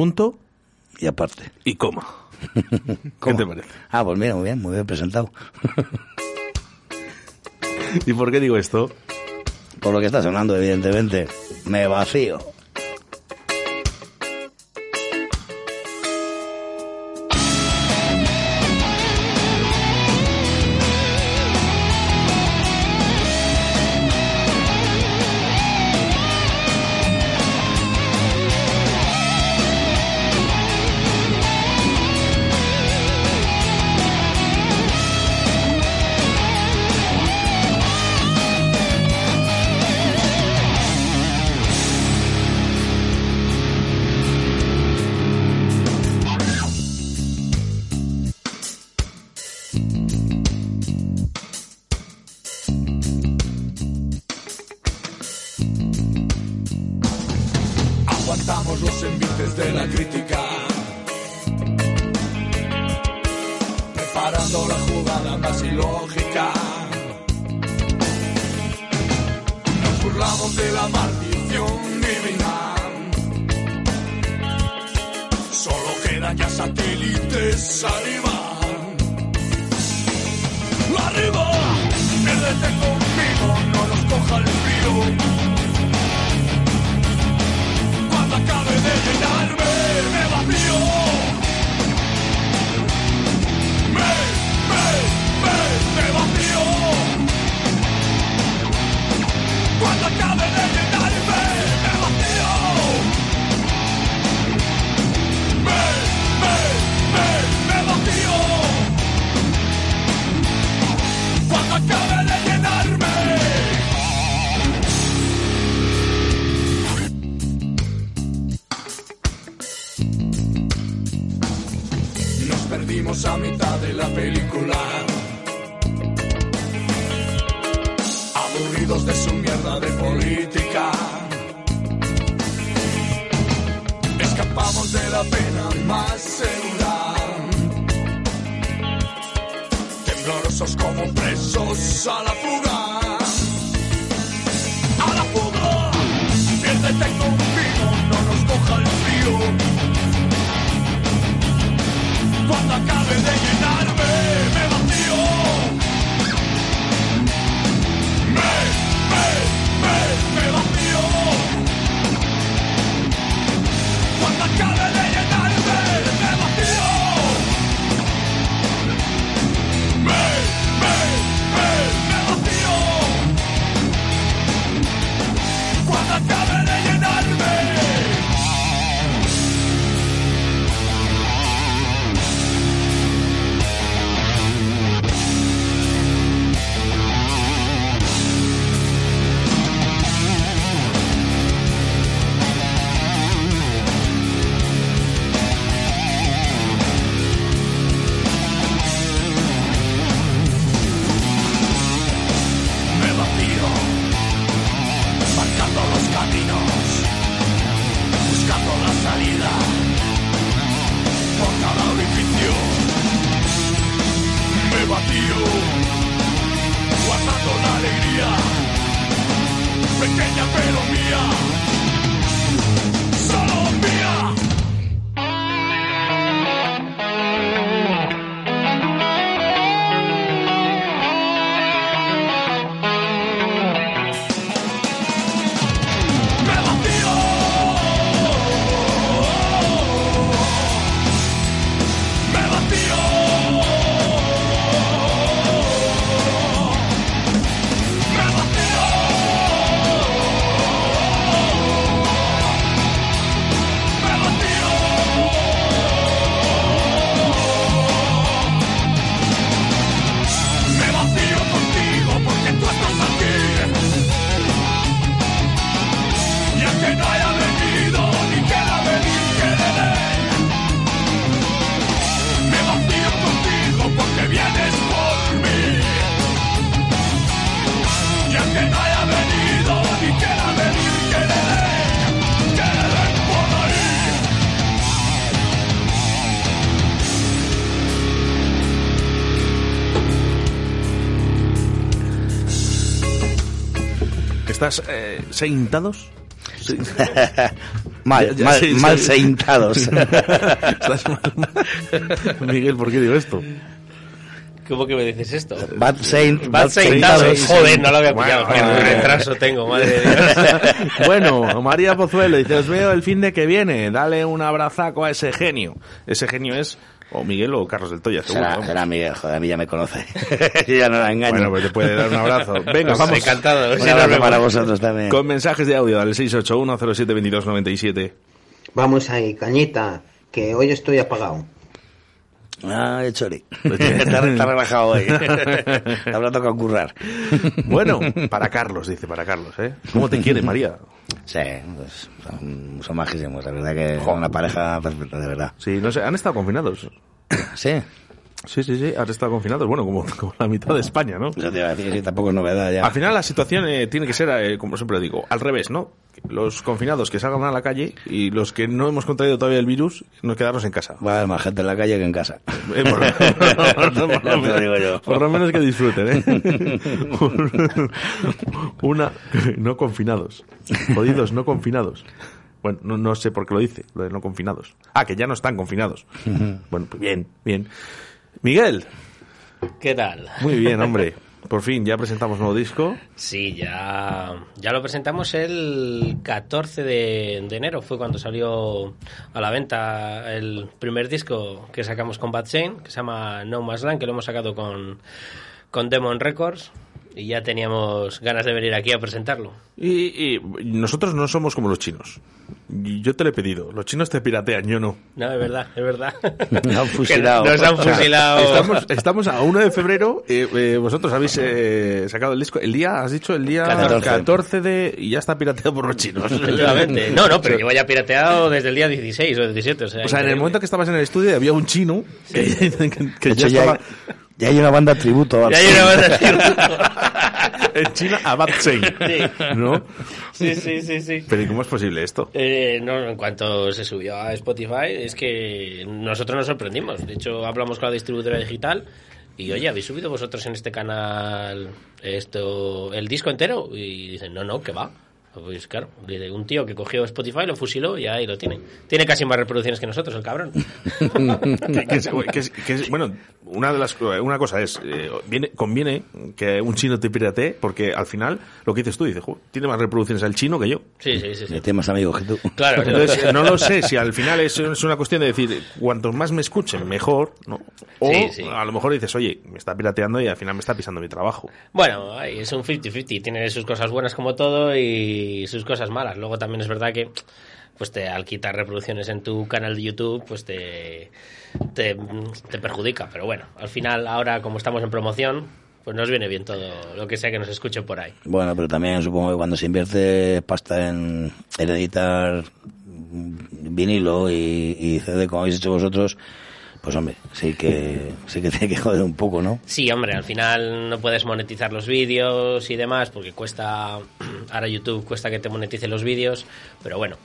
Punto. Y aparte. Y coma. ¿Qué te parece? Ah, pues mira, muy bien, muy bien presentado. ¿Y por qué digo esto? Por lo que está sonando, evidentemente. Me vacío. Seintados? Sí. Mal, Ya- ya, mal, sí, mal sí. Miguel, ¿por qué digo esto? ¿Cómo que me dices esto? Bad Saint, Bad. Joder, no lo había pillado. Bueno, Qué eh. retraso tengo, madre de Dios. Bueno, María Pozuelo dice, os veo el fin de que viene, dale un abrazaco a ese genio. Ese genio es o Miguel o Carlos del Toya, seguro. Será, será Miguel, joder, a mí ya me conoce. Yo ya no la engaño. Bueno, pues te puede dar un abrazo. Venga, Pues vamos. encantado. Un abrazo para vosotros también. Con mensajes de audio al 681-072297. Vamos ahí, cañita, que hoy estoy apagado. Ah, de chori. está, está relajado hoy. Habrá tocado currar. Bueno, para Carlos, dice, para Carlos, ¿eh? ¿Cómo te quiere, María? Sí, pues son, son majísimos. La verdad que son una pareja perfecta, de verdad. Sí, no sé, han estado confinados. Sí. Sí, sí, sí, han estado confinados. Bueno, como, como la mitad de España, ¿no? Eso te iba a decir, sí, tampoco es novedad ya. Al final la situación eh, tiene que ser, eh, como siempre digo, al revés, ¿no? Los confinados que salgan a la calle y los que no hemos contraído todavía el virus, no quedarnos en casa. Va a haber más gente en la calle que en casa. Eh, por, lo digo yo. por lo menos que disfruten, ¿eh? Una, no confinados. Jodidos, no confinados. Bueno, no, no sé por qué lo dice, lo de no confinados. Ah, que ya no están confinados. Bueno, pues bien, bien. Miguel, ¿Qué tal? muy bien, hombre. Por fin, ya presentamos nuevo disco. Sí, ya, ya lo presentamos el 14 de, de enero, fue cuando salió a la venta el primer disco que sacamos con Bad Shane, que se llama No Más Land, que lo hemos sacado con, con Demon Records, y ya teníamos ganas de venir aquí a presentarlo. Y, y nosotros no somos como los chinos. Yo te lo he pedido. Los chinos te piratean, yo no. No, es verdad, es verdad. Nos han fusilado. Nos han fusilado. Estamos, estamos a 1 de febrero. eh, eh, vosotros habéis eh, sacado el disco. El día, has dicho, el día 14. 14, de. Y ya está pirateado por los chinos. Efectivamente. No, no, pero llevo ya pirateado desde el día 16 o 17. O sea, O sea, en el momento que estabas en el estudio había un chino que, que- que De ya hecho, ya, estaba ya hay una banda tributo. al- Ya hay una banda tributo. en China a Bad Sí. ¿no? Sí, sí, sí, sí. Pero ¿y cómo es posible esto? Eh, no, en cuanto se subió a Spotify, es que nosotros nos sorprendimos. De hecho, hablamos con la distribuidora digital y, oye, ¿habéis subido vosotros en este canal esto el disco entero? Y dicen, no, no, que va. Pues claro, de un tío que cogió Spotify, lo fusiló y ahí lo tiene. Tiene casi más reproducciones que nosotros, el cabrón. que, que es- que es- que es- bueno, una de las una cosa es eh, viene conviene que un chino te piratee porque al final lo que dices tú dices, "Jo, tiene más reproducciones al chino que yo. Sí, sí, sí. sí. Tiene más amigos que tú. Claro, Entonces, no lo sé si al final es, es una cuestión de decir, cuantos más me escuchen, mejor, ¿no? O Sí, sí. a lo mejor dices, oye, me está pirateando y al final me está pisando mi trabajo. Bueno, ay, es un 50-50. Tiene sus cosas buenas como todo y sus cosas malas. Luego también es verdad que pues te, al quitar reproducciones en tu canal de YouTube, pues te, te, perjudica. Pero bueno, al final, ahora como estamos en promoción, pues nos viene bien todo lo que sea que nos escuchen por ahí. Bueno, pero también supongo que cuando se invierte pasta en, en editar vinilo y, y CD como habéis hecho vosotros, pues hombre, sí que sí que tiene que joder un poco, ¿no? Sí, hombre, al final no puedes monetizar los vídeos y demás porque cuesta, ahora YouTube cuesta que te monetice los vídeos, pero bueno.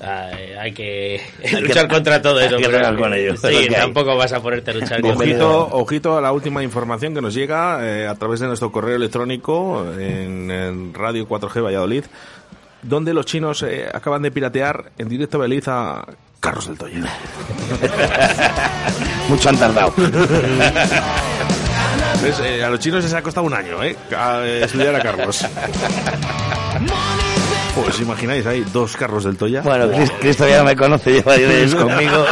ay, hay que luchar contra todo hay eso. que pero- con ello, es lo Sí, tampoco vas a ponerte a luchar con Ojito, ojito a la última información que nos llega eh, a través de nuestro correo electrónico en, en Radio 4G Valladolid, donde los chinos eh, acaban de piratear en directo a Valladolid a Carlos del Toya. Mucho han tardado. ¿Ves? Eh, a los chinos les ha costado un año, ¿eh? A, eh, estudiar a Carlos. Pues imagináis, hay dos Carlos del Toya. Bueno, Cris- Cristo ya no me conoce, lleva 10 años conmigo.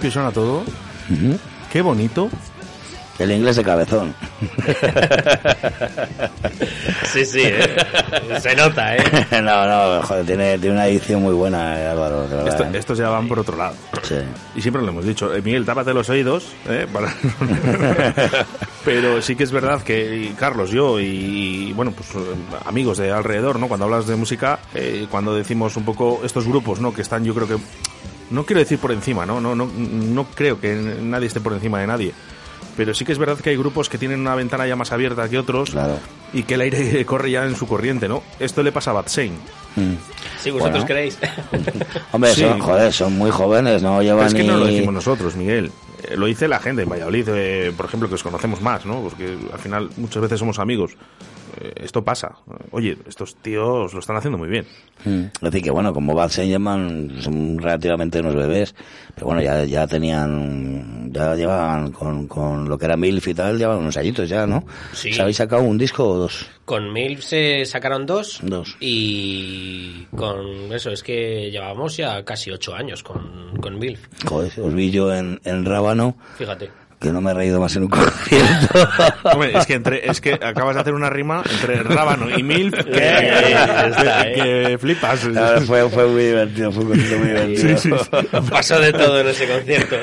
Limpio suena todo. Qué bonito. El inglés de cabezón. Sí, sí, ¿eh? se nota, ¿eh? no, no, joder, tiene, tiene una edición muy buena, eh, Álvaro. verdad, Esto- ¿eh? estos ya van por otro lado. Sí. Y siempre lo hemos dicho. eh, Miguel, tápate los oídos. ¿eh? Para- Pero sí que es verdad que Carlos, yo y, y, bueno, pues amigos de alrededor, ¿no? Cuando hablas de música, eh, cuando decimos un poco estos grupos, ¿no? Que están, yo creo que no quiero decir por encima, ¿no? No, no, no creo que nadie esté por encima de nadie. Pero sí que es verdad que hay grupos que tienen una ventana ya más abierta que otros y que el aire corre ya en su corriente, ¿no? Esto le pasa a Bad Shane. Si vosotros Bueno. queréis. Hombre, Sí. son, joder, son muy jóvenes, no llevan es que no lo decimos nosotros, Miguel. Eh, Lo dice la gente en Valladolid, eh, por ejemplo, que os conocemos más, ¿no? Porque al final muchas veces somos amigos. Eh, esto pasa. Oye, estos tíos lo están haciendo muy bien. Mm. Es decir, que bueno, como Bad Llaman son relativamente unos bebés, pero bueno, ya, ya tenían, ya llevaban con, con lo que era MILF y tal, llevaban unos añitos ya, ¿no? Sí. ¿Os habéis sacado un disco o dos? Con Milf se sacaron dos. Dos. Y con eso, es que llevamos ya casi ocho años con, con Milf. Joder, os vi yo en, en Rábano, Fíjate. Que no me he reído más en un concierto. Hombre, es que, entre, es que acabas de hacer una rima entre Rábano y Milf que, que- eh. que flipas. Fue, fue muy divertido, fue un concierto muy divertido. Sí, sí, sí. Pasó de todo en ese concierto.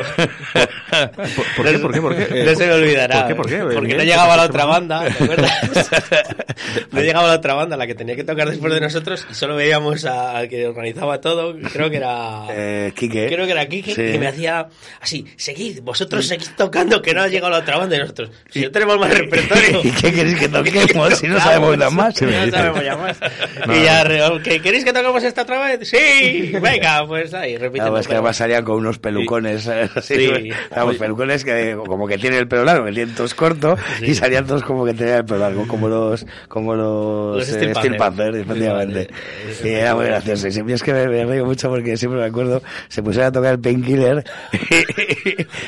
¿Por qué? ¿Por qué? ¿Por qué? No se me olvidará. ¿Por qué? ¿Por qué? Porque no ¿qué llegaba la otra banda, ¿te acuerdas? No llegaba la otra banda, la que tenía que tocar después de nosotros, y solo veíamos a- al que organizaba todo, creo que era... Eh, Quique. Creo que era Kike, Sí. que me hacía así, seguid, vosotros seguid tocando, que no ha llegado la otra banda y nosotros, si no tenemos más repertorio. ¿Y qué queréis que toquemos si no sabemos nada más? Si no sabemos ya más. Y ya, ¿que ¿queréis que toquemos esta otra vez? Sí, venga, pues ahí, repite. Claro, es que además salían con unos pelucones, eh, así, Sí. vamos, pelucones que como que tienen el pelo largo, que tienen todos corto, y salían todos como que tenían el pelo largo, como los, como los, Los eh, Steel. Panther, efectivamente. Y era muy gracioso, y siempre es que me, me río mucho porque siempre me acuerdo, se pusieron a tocar el Painkiller,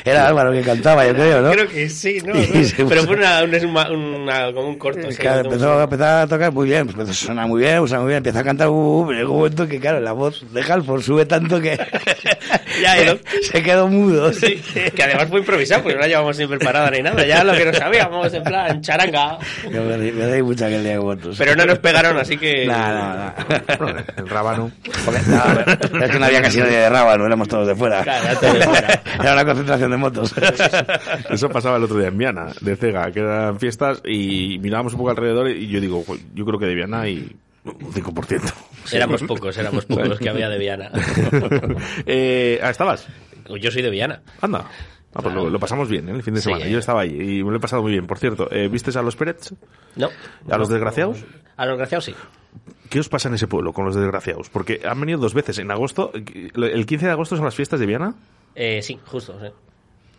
era Álvaro que cantaba, yo creo, ¿no? Creo que sí, ¿no? Se Pero fue una, una, una- como un corto. Claro, empezó, empezó a tocar muy bien, pues empezó a sonar muy bien, suena muy bien, empieza a cantar, uh, uh, pero llegó un momento que, claro, la voz de Halford sube tanto que Ya, lo- se quedó mudo. Sí, que además fue improvisado, porque no la llevamos ni preparada ni nada. Ya lo que no sabíamos, en plan, charanga. Yo me, me mucho aquel día con vosotros. Pero no nos pegaron, así que. Nada, nada. El Rábano. es que no había casi nadie de Rábano, éramos todos de fuera. Claro, era todo de fuera. Era una concentración de motos. Eso pasaba el otro día en Viana, de Cega, que eran fiestas y mirábamos un poco alrededor y yo digo, "Jo, yo creo que de Viana hay un 5%. Éramos pocos, éramos pocos los que había de Viana. eh, ah, ¿Estabas? Yo soy de Viana. Anda. Ah, pues lo, lo pasamos bien, ¿eh? el fin de semana. Yo estaba ahí y me lo he pasado muy bien. Por cierto, eh, ¿vistes a los Pérez? No. ¿A los desgraciados? A los desgraciados sí. ¿Qué os pasa en ese pueblo con los desgraciados? Porque han venido dos veces. En agosto, el 15 de agosto son las fiestas de Viana Eh, sí, justo, sí.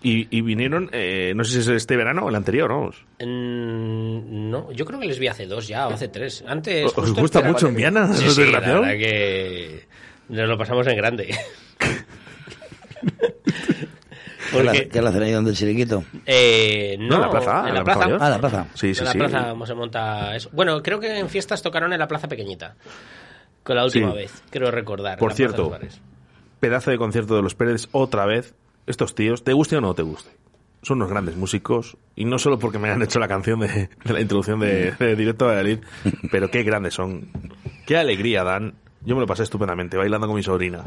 Y, y vinieron, eh, no sé si es este verano o el anterior, vamos. Mm, No, yo creo que les vi hace dos ya, o hace tres. Antes. ¿Os justo gusta mucho en. Viana, Sí, los sí, la verdad que nos lo pasamos en grande. ¿Qué la- Porque- ¿Qué la hacen ahí donde el chiriquito? Eh, no, No, en la plaza, En la plaza. Mayor. Ah, la plaza. Sí, sí, en la sí. plaza se monta eso. Bueno, creo que en fiestas tocaron en la plaza pequeñita. Con la última Sí. vez, creo recordar. Por Plaza cierto, pedazo de concierto de los Pérez otra vez. Estos tíos, te guste o no te guste, son unos grandes músicos. Y no solo porque me han hecho la canción de, de la introducción de, de Directo a Valladolid, pero qué grandes son. Qué alegría dan. Yo me lo pasé estupendamente bailando con mi sobrina.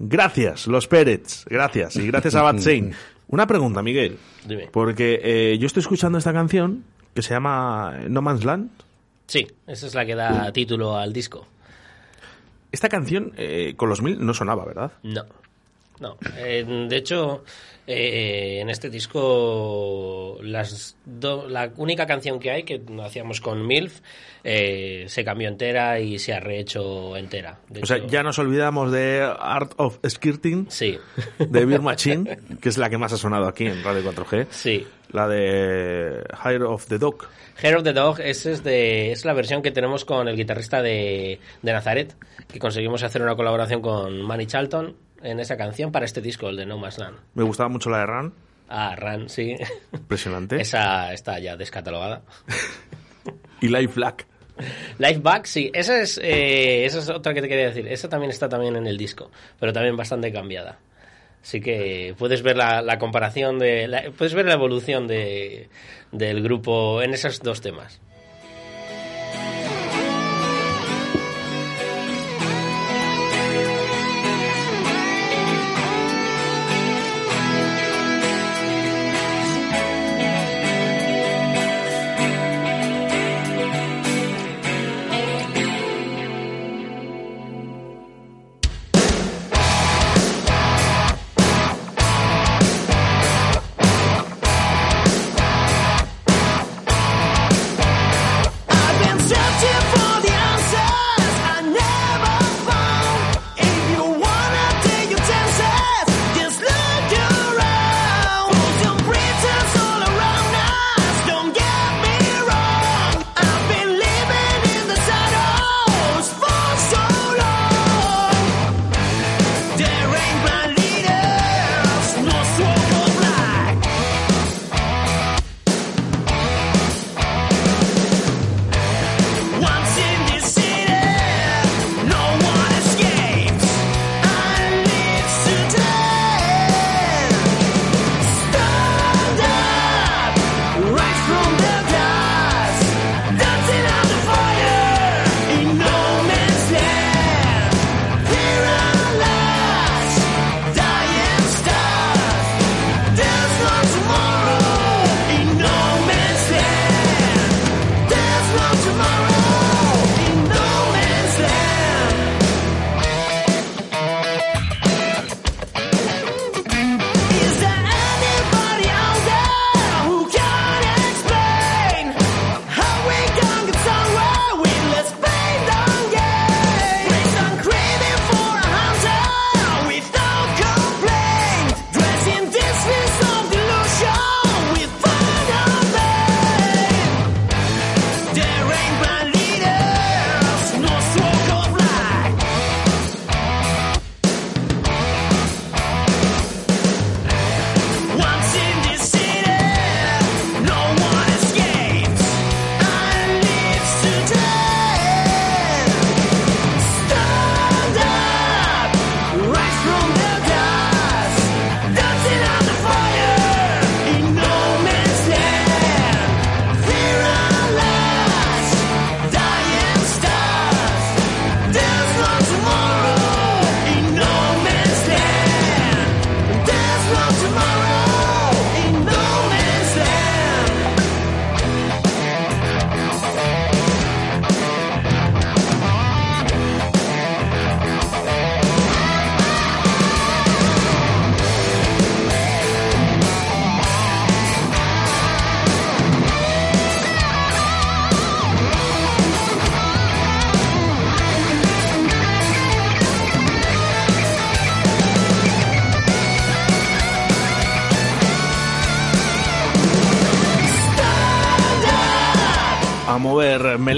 Gracias, los Pérez. Gracias. Y gracias a Bad Saint. Una pregunta, Miguel. Dime. Porque eh, yo estoy escuchando esta canción que se llama No Man's Land. Sí, esa es la que da título al disco. Esta canción eh, con los mil no sonaba, ¿verdad? No. No. Eh, de hecho, eh, en este disco, las do- la única canción que hay, que hacíamos con MILF, eh, se cambió entera y se ha rehecho entera. De O sea, ya nos olvidamos de Art of Skirting. Sí. De Beer Machine, que es la que más ha sonado aquí en Radio 4G. Sí. La de Hire of the Dog. Hair of the Dog ese es, de, es la versión que tenemos con el guitarrista de, de Nazaret, que conseguimos hacer una colaboración con Manny Charlton en esa canción para este disco, el de No Man's Land. Me gustaba mucho la de Ran. Ah, Ran, sí. Impresionante. Esa está ya descatalogada. Y Life Black. Life Back, sí, esa es, eh, esa es otra que te quería decir. Esa también está también en el disco, pero también bastante cambiada. Así que puedes ver la, la comparación de. la- puedes ver la evolución de, del grupo en esos dos temas.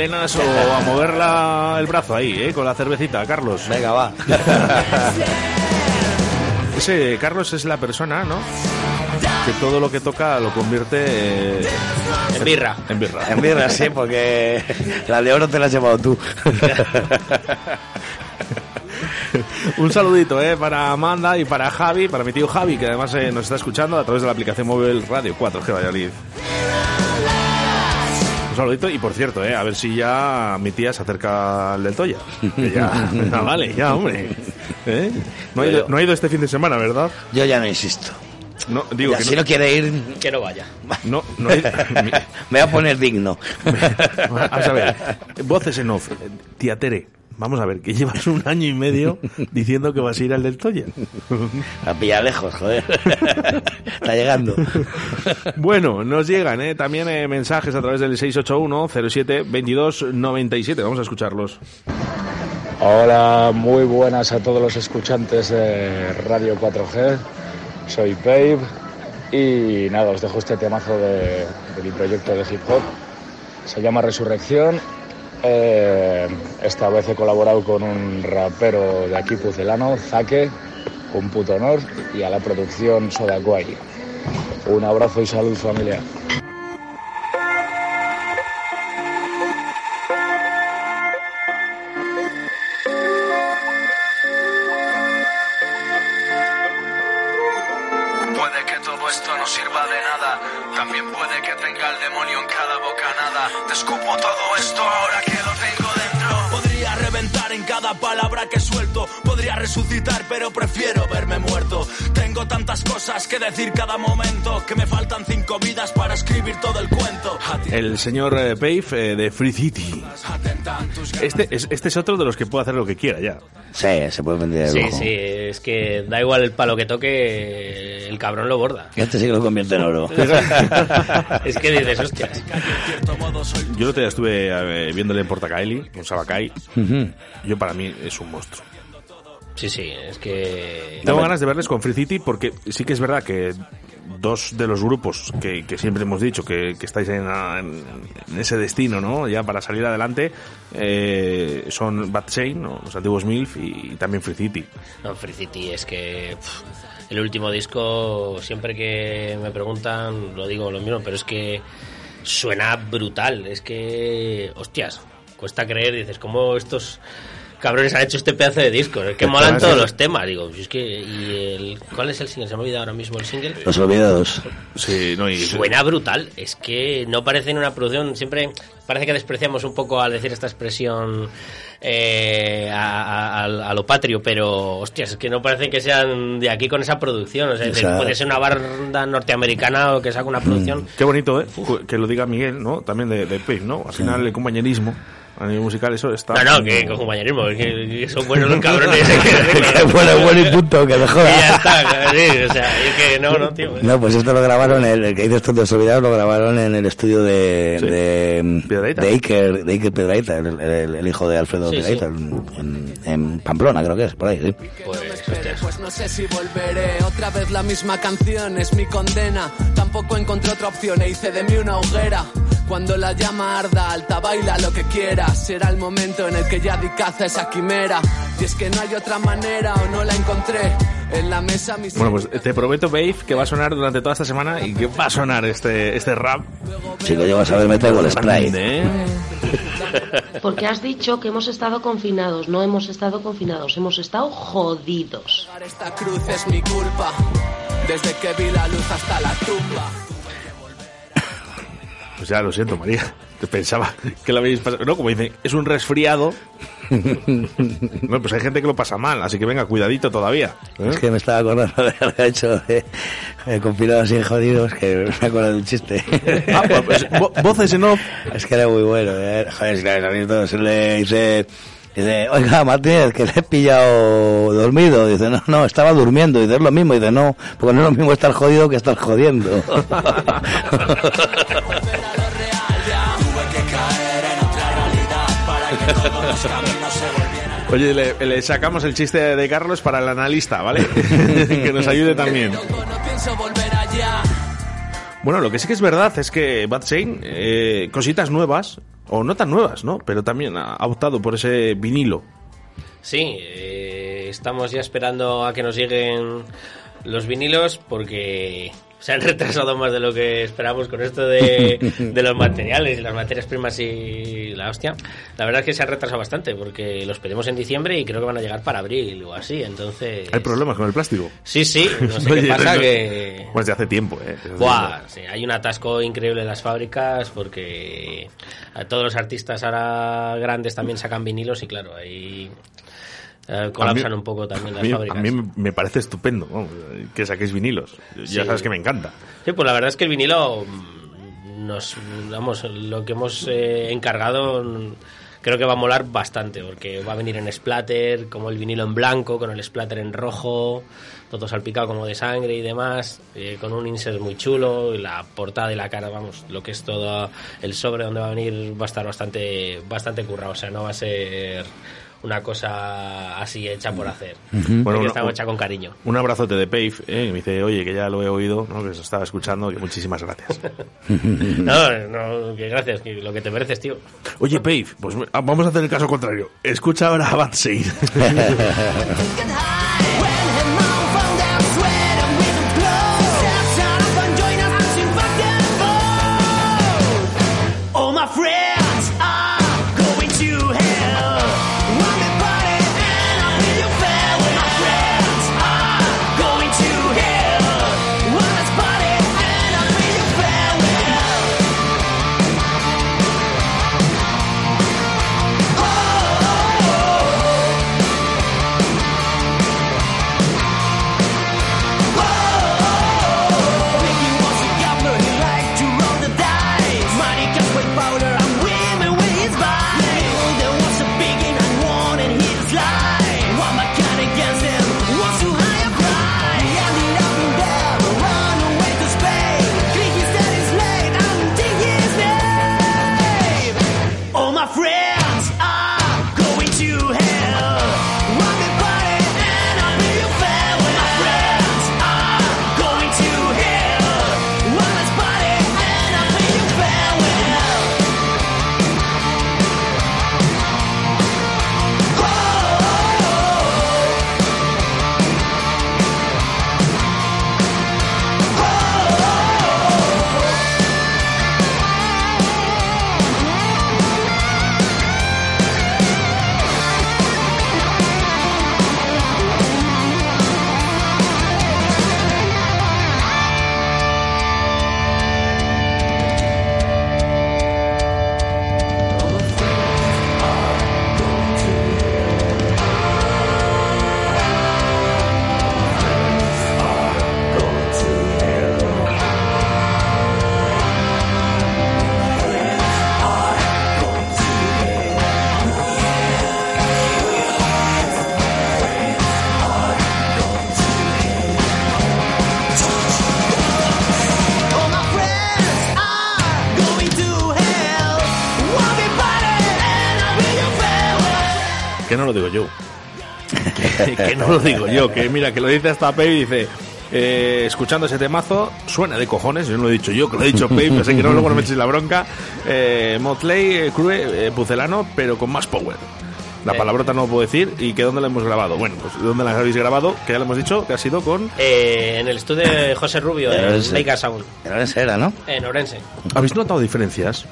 Melenas o a mover la- el brazo ahí, ¿eh? Con la cervecita, Carlos. Venga, va. Ese Carlos es la persona, ¿no? Que todo lo que toca lo convierte eh, En birra. En birra. En birra, sí, porque la de oro te la has llevado tú. Un saludito eh, para Amanda y para Javi, para mi tío Javi, que además eh, nos está escuchando a través de la aplicación móvil Radio 4G Valladolid. Un saludito y por cierto, eh, a ver si ya mi tía se acerca al del Toya. Que ya, ya vale, ya, hombre. ¿Eh? No, ha ido, no ha ido este fin de semana, ¿verdad? Yo ya no insisto. No, digo Ya, que si no quiere ir, Que no vaya. No, no ha ido- me voy a poner digno. Vamos a ver, voces en off. Tía Tere, vamos a ver, que llevas un año y medio diciendo que vas a ir al del Toya. A pillar lejos, joder. Está llegando. Bueno, nos llegan ¿eh? también eh, mensajes a través del 681-07-2297. Vamos a escucharlos. Hola, muy buenas a todos los escuchantes de Radio 4G. Soy Babe y nada, os dejo este temazo de, de mi proyecto de hip hop. Se llama Resurrección. Eh, esta vez he colaborado con un rapero de aquí pucelano, Zaque, un puto honor, y a la producción Soda Quay. Un abrazo y salud familiar. Palabra que suelto. Podría resucitar, pero prefiero verme muerto. Tengo tantas cosas que decir cada momento que me faltan cinco vidas para escribir todo el cuento. El señor eh, Pave eh, de Free City. Este es, este es otro de los que puede hacer lo que quiera ya. Sí, se puede vender Sí, sí, es que da igual el palo que toque, el cabrón lo borda. Este sí que lo convierte en oro. es que dices, hostias. Yo el otro día estuve eh, viéndole en Portacaeli, con Sabacay. Ujú. Yo para mí es un monstruo. Sí, sí, es que... Tengo ganas de verles con Free City porque sí que es verdad que dos de los grupos que, que siempre hemos dicho que, que estáis en, ese destino, ¿no? Ya para salir adelante, eh, son Bad ¿no? los antiguos MILF y, también Free City. No, Free City es que pff, el último disco, siempre que me preguntan, lo digo lo mismo, pero es que suena brutal. Es que, hostias, cuesta creer, dices, ¿cómo estos cabrones han hecho este pedazo de disco? Es que molan todos los temas, digo. si Es que, y el, ¿cuál es el single? Se me ha olvidado ahora mismo el single. Los olvidados. Sí, no, y Suena brutal, es que no parece en una producción, siempre parece que despreciamos un poco al decir esta expresión eh, a, a- a- a lo patrio, pero hostias, es que no parece que sean de aquí con esa producción, o sea, es decir, puede ser una banda norteamericana o que saca una producción. Qué bonito, ¿eh? Que lo diga Miguel, ¿no? También de, de Pave, ¿no? Al final el compañerismo a nivel musical eso está... No, no, que con compañerismo, es que, que son buenos los cabrones. que bueno, bueno y punto, que me Y ya jodas. está, sí, o sea, es que no, no, tío. No, pues esto lo grabaron, el, el que dices tú de lo grabaron en el estudio de, de, de Iker, de Iker Piedrahita, el, el- el hijo de Alfredo Sí, Piedrahita, en, en Pamplona creo que es, por ahí, sí. Pues no sé si volveré. Otra vez la misma canción es mi condena. Tampoco encontré otra opción e hice de mí una hoguera. Cuando la llama arda, alta baila lo que Será el momento en el que ya di caza esa quimera. Y es que no hay otra manera o no la encontré. En la mesa mis Bueno, pues te prometo, Babe, que va a sonar durante toda esta semana y que va a sonar este, este rap. Si lo llevas a ver, me traigo el spray. ¿eh? Porque has dicho que hemos estado confinados. No hemos estado confinados, hemos estado jodidos. Esta cruz es mi culpa. Desde que vi la luz hasta la tumba. Pues ya lo siento, María. Pensaba que lo habéis pasado. No, como dicen, es un resfriado. Bueno, pues hay gente que lo pasa mal, así que venga, cuidadito todavía. ¿eh? Es que me estaba acordando de lo que hecho de, de confinados y jodidos, que me acuerdo de un chiste. Ah, pues, vo- voces en off. Es que era muy bueno. ¿eh? Joder, si se le dice... Dice, oiga, Martínez, que le he pillado dormido. Dice, no, no, estaba durmiendo. Dice, es lo mismo. Dice, no, porque no es lo mismo estar jodido que estar jodiendo. Oye, le, le sacamos el chiste de Carlos para el analista, ¿vale? que nos ayude también. Bueno, lo que sí que es verdad es que Bad Shane, eh, cositas nuevas, o no tan nuevas, ¿no? Pero también ha ha optado por ese vinilo. Sí, eh, estamos ya esperando a que nos lleguen los vinilos porque se han retrasado más de lo que esperamos con esto de, de los materiales y las materias primas y la hostia. La verdad es que se han retrasado bastante porque los pedimos en diciembre y creo que van a llegar para abril o así, entonces... Hay problemas con el plástico. Sí, sí, no sé Oye, qué pasa no- que... Pues de hace tiempo, ¿eh? Desde hace Buah, tiempo. sí, hay un atasco increíble en las fábricas porque a todos los artistas ahora grandes también sacan vinilos y claro, ahí eh, colapsan A mí- un poco también A las mí, fábricas. a mí me- parece estupendo vamos, que saquéis vinilos. Ya sabes que me encanta. Sí, pues la verdad es que el vinilo mm, nos, vamos, lo que hemos eh, encargado mm, creo que va a molar bastante porque va a venir en splatter, como el vinilo en blanco, con el splatter en rojo, todo salpicado como de sangre y demás, eh, con un insert muy chulo, y la portada y la cara, vamos, lo que es todo el sobre donde va a venir va a estar bastante, bastante currado, o sea, no va a ser una cosa así hecha por hacer. Ujú. Bueno, Bueno, que está hecha con cariño. Un abrazote de Pave, ¿eh? que me dice, oye, que ya lo he oído, ¿no? que se estaba escuchando, que muchísimas gracias. No, no, que gracias, que lo que te mereces, tío. Oye, Pave, pues ah, vamos a hacer el caso contrario. Escucha ahora a Bad que, no lo digo yo, que mira, que lo dice hasta Pepe y dice, eh, escuchando ese temazo, suena de cojones, yo no lo he dicho yo, que lo he dicho Pepe, así que no, luego no me echéis la bronca. Eh, Motley, eh, Crue, eh, Pucelano, pero con más power. La Eh. palabrota no lo puedo decir. ¿Y que dónde la hemos grabado? Bueno, pues ¿dónde la habéis grabado? Que ya lo hemos dicho, que ha sido con... Eh, en el estudio de José Rubio, En. Leica Sound. En Orense era, ¿no? En Orense. ¿Habéis notado diferencias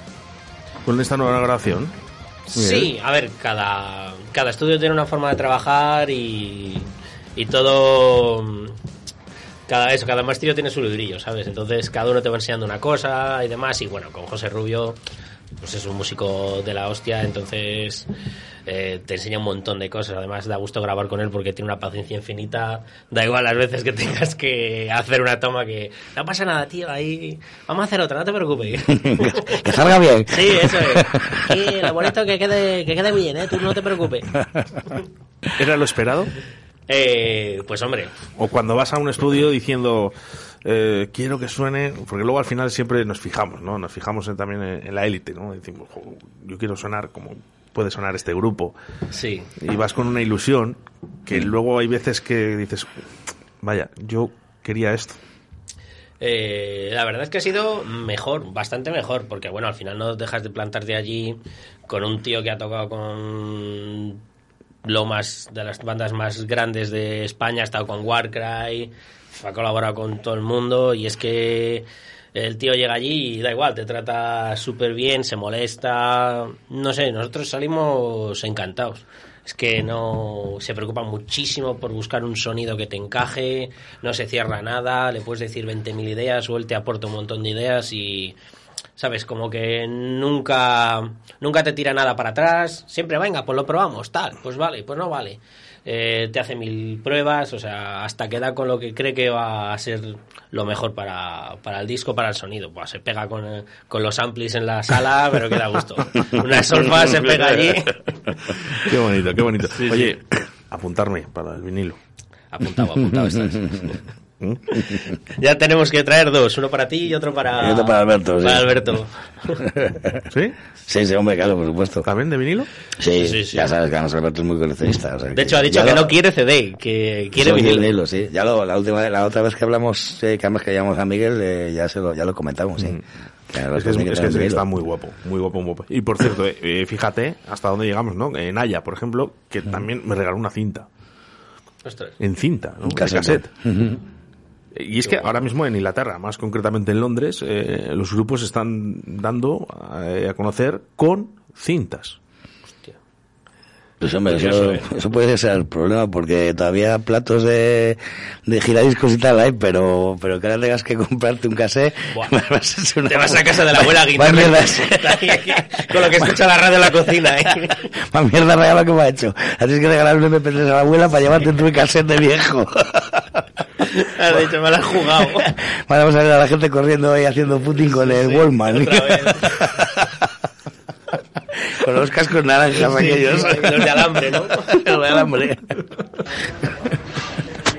con esta nueva grabación? Sí, a ver, cada, cada estudio tiene una forma de trabajar y, y todo... Cada, eso, cada maestrillo tiene su librillo, ¿sabes? Entonces cada uno te va enseñando una cosa y demás. Y bueno, con José Rubio, pues es un músico de la hostia, entonces eh, te enseña un montón de cosas. Además da gusto grabar con él porque tiene una paciencia infinita. Da igual las veces que tengas que hacer una toma que no pasa nada, tío, ahí vamos a hacer otra, no te preocupes. que salga bien. Sí, eso es. Sí, lo bonito que quede, que quede bien, ¿eh? Tú no te preocupes. ¿Era lo esperado? Eh, pues hombre, O cuando vas a un estudio diciendo, eh, quiero que suene, porque luego al final siempre nos fijamos, ¿no? Nos fijamos en- también en, en la élite, ¿no? Decimos, "Jo, yo quiero sonar como puede sonar este grupo. Sí. Y vas con una ilusión que luego hay veces que dices, vaya, yo quería esto. Eh, la verdad es que ha sido mejor, bastante mejor, porque bueno, al final no dejas de plantarte allí con un tío que ha tocado con lo más de las bandas más grandes de España, ha estado con Warcry, ha colaborado con todo el mundo y es que el tío llega allí y da igual, te trata súper bien, se molesta, no sé, nosotros salimos encantados. Es que no se preocupa muchísimo por buscar un sonido que te encaje, no se cierra nada, le puedes decir 20.000 ideas o él te aporta un montón de ideas y, ¿sabes? Como que nunca, nunca te tira nada para atrás, siempre, venga, pues lo probamos, tal, pues vale, pues no vale. Eh, te hace mil pruebas, o sea, hasta que da con lo que cree que va a ser lo mejor para, para el disco, para el sonido. Pues se pega con, eh, con los amplis en la sala, pero que da gusto. Una solfa se pega allí. Qué bonito, qué bonito. Sí, Oye, apuntarme para el vinilo. Apuntado, apuntado estás. Ya tenemos que traer dos, uno para ti y otro para, Y otro para Alberto, sí. Para Alberto. ¿Sí? Sí, sí, hombre, claro, por supuesto. ¿También de vinilo? Sí, Sí, sí, sí. ya sabes que además Alberto es muy coleccionista. o sea De hecho, ha dicho que lo- no quiere CD, que quiere Soy vinilo. sí. Ya lo, la última, la otra vez que hablamos, eh, que además que llamamos a Miguel, eh, ya se lo, ya lo comentamos, sí. Que Es que, es- tiene es tener que vinilo. está muy guapo, muy guapo, muy guapo. Y por cierto, eh, eh, fíjate hasta dónde llegamos, ¿no? En Haya, por ejemplo, que también me regaló una cinta. Ostras. En cinta, ¿no? Cassette. cassette. Y es que ahora mismo en Inglaterra, más concretamente en Londres, eh, los grupos están dando eh, a conocer con cintas. Pues hombre, eso, ¿eh? eso puede ser el problema, porque todavía platos de, de giradiscos y tal hay, pero, pero que ahora tengas que comprarte un vas a una- Te vas a casa de la abuela guitarra. mierda, Con lo que escucha la radio en la cocina, ¿eh? más mierda regalo que me ha hecho. Tienes que regalar un MP3 a la abuela para llevarte tu cassette de viejo. Has dicho, me la has jugado. Vamos a ver a la gente corriendo ahí haciendo footing con el Wallman. otra vez. con los cascos naranjas Sí, aquellos. los de alambre, ¿no? Los de alambre.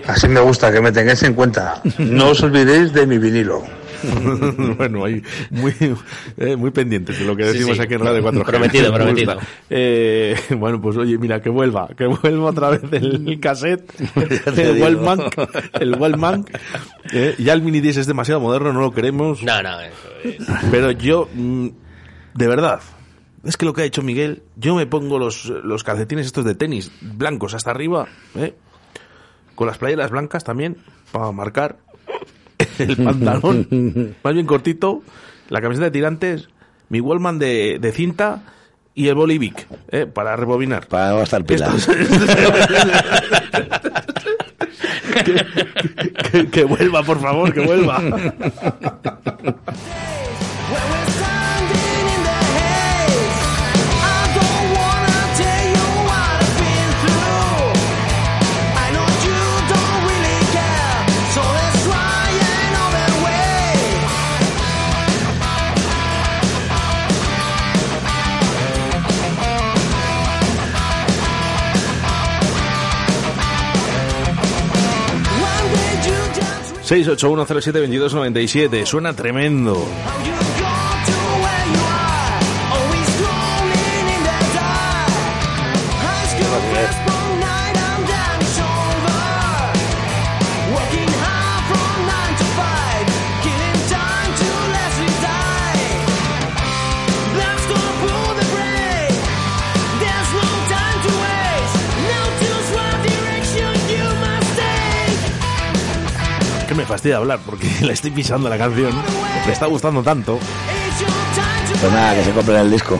Así me gusta que me tengáis en cuenta. No os olvidéis de mi vinilo. bueno, ahí muy, eh, muy pendientes de lo que decimos sí. aquí en Radio 4G. Prometido, Me prometido. Eh, bueno, pues oye, mira, que vuelva, que vuelva otra vez el cassette, te el. Wallman, el Wallman. Eh, ya el mini disc es demasiado moderno, no lo queremos. No, no, eso es. Pero yo, mm, de verdad, es que lo que ha hecho Miguel, yo me pongo los, los calcetines estos de tenis blancos hasta arriba, ¿eh? con las playeras blancas también, para marcar el pantalón, más bien cortito, la camiseta de tirantes, mi Wallman de, de cinta y el Bolivic, ¿eh? para rebobinar. Para no gastar pila. Esto es- que, que- que vuelva, por favor, que vuelva. 681072297. Suena tremendo. Fastidia hablar porque le estoy pisando la canción. Le está gustando tanto. Pues nada, que se compren el disco.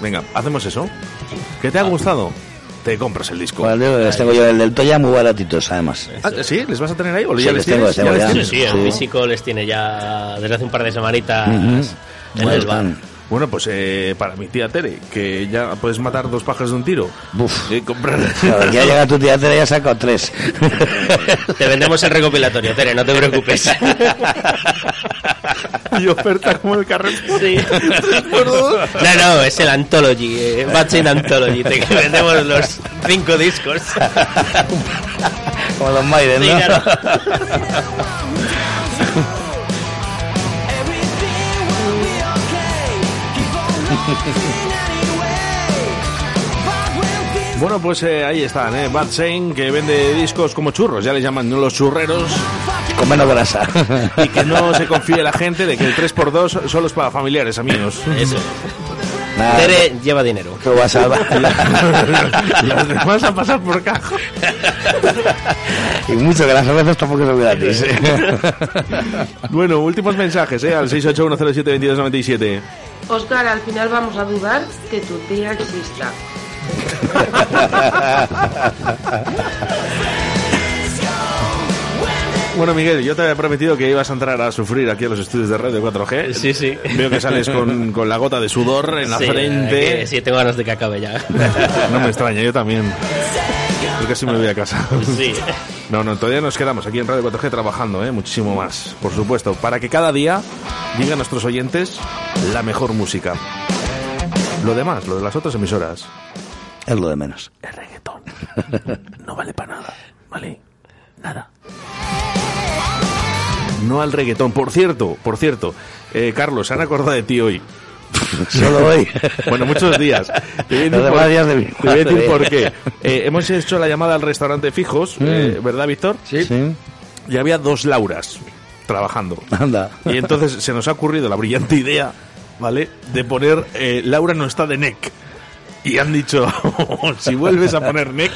Venga, hacemos eso. ¿Qué te ha gustado? Te compras el disco. Bueno, les tengo yo el del Toya muy baratitos, además. Ah, ¿Sí? ¿Les vas a tener ahí? ¿O Sí, ya les tengo, les tengo ¿Ya ya. les Sí, tienes? sí, el físico les tiene ya desde hace un par de semanitas Ujú. en Bueno, el bar. Bueno, pues eh, para mi tía Tere, que ya puedes matar dos pájaros de un tiro. Y comprar. Claro, que ya llega tu tía Tere y ha sacado tres. Te vendemos el recopilatorio, Tere, no te preocupes. y oferta como el carrete. Sí. No, no, es el Anthology, eh, Bad Chain Anthology. Te vendemos los cinco discos. Como los Maiden, Sí, ¿no? claro. Bueno, pues eh, ahí están, ¿eh? Bad Saint, que vende discos como churros, ya les llaman los churreros. Con menos grasa. Y que no se confíe la gente de que el 3x2 solo es para familiares, amigos. Eso. Nada, Tere lleva dinero. que vas a... Los demás a pasar por caja. y mucho que las cervezas tampoco son gratis. Bueno, últimos mensajes, ¿eh? Al 681072297. Oscar, al final vamos a dudar que tu tía exista. Bueno, Miguel, yo te había prometido que ibas a entrar a sufrir aquí a los estudios de Radio 4G. Sí, sí. Veo que sales con, con la gota de sudor en la Sí, frente. que sí, tengo ganas de que acabe ya. No me extraña, yo también. Yo casi me voy a casa. Sí. No, no, todavía nos quedamos aquí en Radio 4G trabajando, ¿eh? muchísimo más, por supuesto, para que cada día digan nuestros oyentes la mejor música. Lo demás, lo de las otras emisoras, Es lo de menos. el reggaetón, no vale para nada, ¿vale? Nada. No al reggaetón. Por cierto, por cierto, eh, Carlos, se han acordado de ti hoy. Solo hoy. Bueno, muchos días. Te voy a decir, por, días de mi te voy a decir madre. por qué. Eh, hemos hecho la llamada al restaurante Fijos, eh, ¿verdad, Víctor? Sí. Y había dos Lauras trabajando. Anda. Y entonces se nos ha ocurrido la brillante idea, ¿vale? De poner eh, Laura no está de NEC. Y han dicho, si vuelves a poner NEC,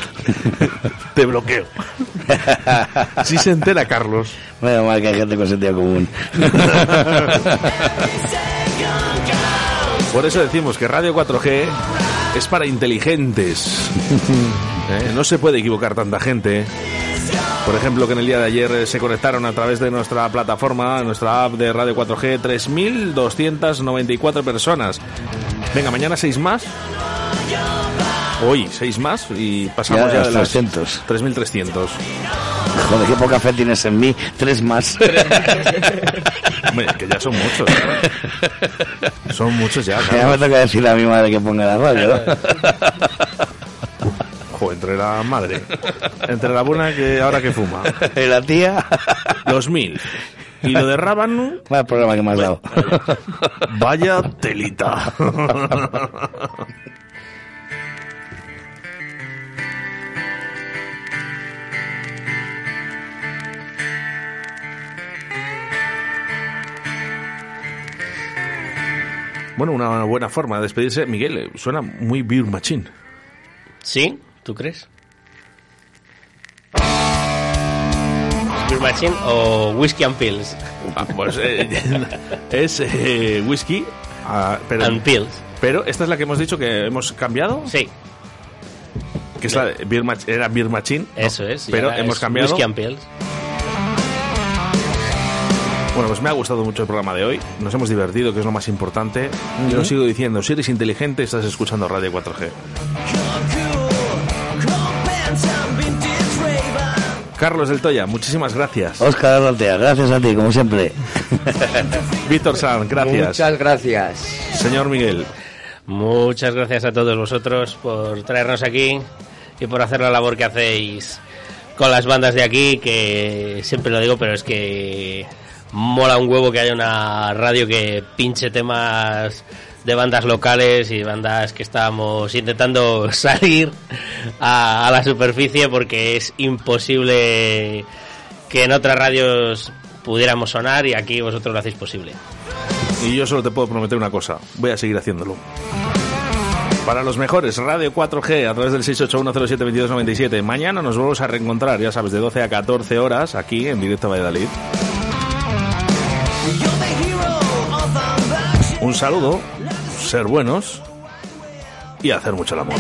te bloqueo. Si se entera Carlos. Menos mal que hay gente con sentido común. Por eso decimos que Radio 4G es para inteligentes. ¿Eh? No se puede equivocar tanta gente. Por ejemplo, que en el día de ayer eh, se conectaron a través de nuestra plataforma, nuestra app de Radio 4G, 3.294 personas. Venga, mañana seis más. Hoy seis más y pasamos Ya ya, a de los las 300. 3.300. Joder, qué poca fe tienes en mí. Tres más. Hombre, que ya son muchos. Son muchos ya. ya me toca decir a mi madre que ponga la radio. ¿no? Ojo, entre la madre. Entre la buena que ahora que fuma. y la tía. Los mil. Y lo de Rábano, Vaya programa que me has dado. vaya telita. Bueno, una buena forma de despedirse. Miguel, eh, suena muy Beer Machine. ¿Sí? ¿Tú crees? Beer Machine o Whiskey and Pills. Ah, pues eh, es eh, whisky, ah, pero, And Pills. pero esta es la que hemos dicho que hemos cambiado. Sí, Que es la de Beer Mach- era Beer Machine. eso es. Pero hemos es cambiado. Whiskey and Pills. Bueno, pues me ha gustado mucho el programa de hoy. Nos hemos divertido, que es lo más importante. Yo lo sigo diciendo, si eres inteligente, estás escuchando Radio 4G. Carlos del Toya, muchísimas gracias. Óscar Arratea, gracias a ti, como siempre. Víctor San, gracias. Muchas gracias. Señor Miguel, Muchas gracias a todos vosotros por traernos aquí y por hacer la labor que hacéis con las bandas de aquí, que siempre lo digo, pero es que mola un huevo que haya una radio que pinche temas de bandas locales y bandas que estamos intentando salir a, a la superficie porque es imposible que en otras radios pudiéramos sonar y aquí vosotros lo hacéis posible. y yo solo te puedo prometer una cosa, voy a seguir haciéndolo. Para los mejores, Radio 4G a través del 681072297. Mañana nos volvemos a reencontrar, ya sabes, de 12 a 14 horas aquí en directo Valladolid. Un saludo, ser buenos y hacer mucho el amor.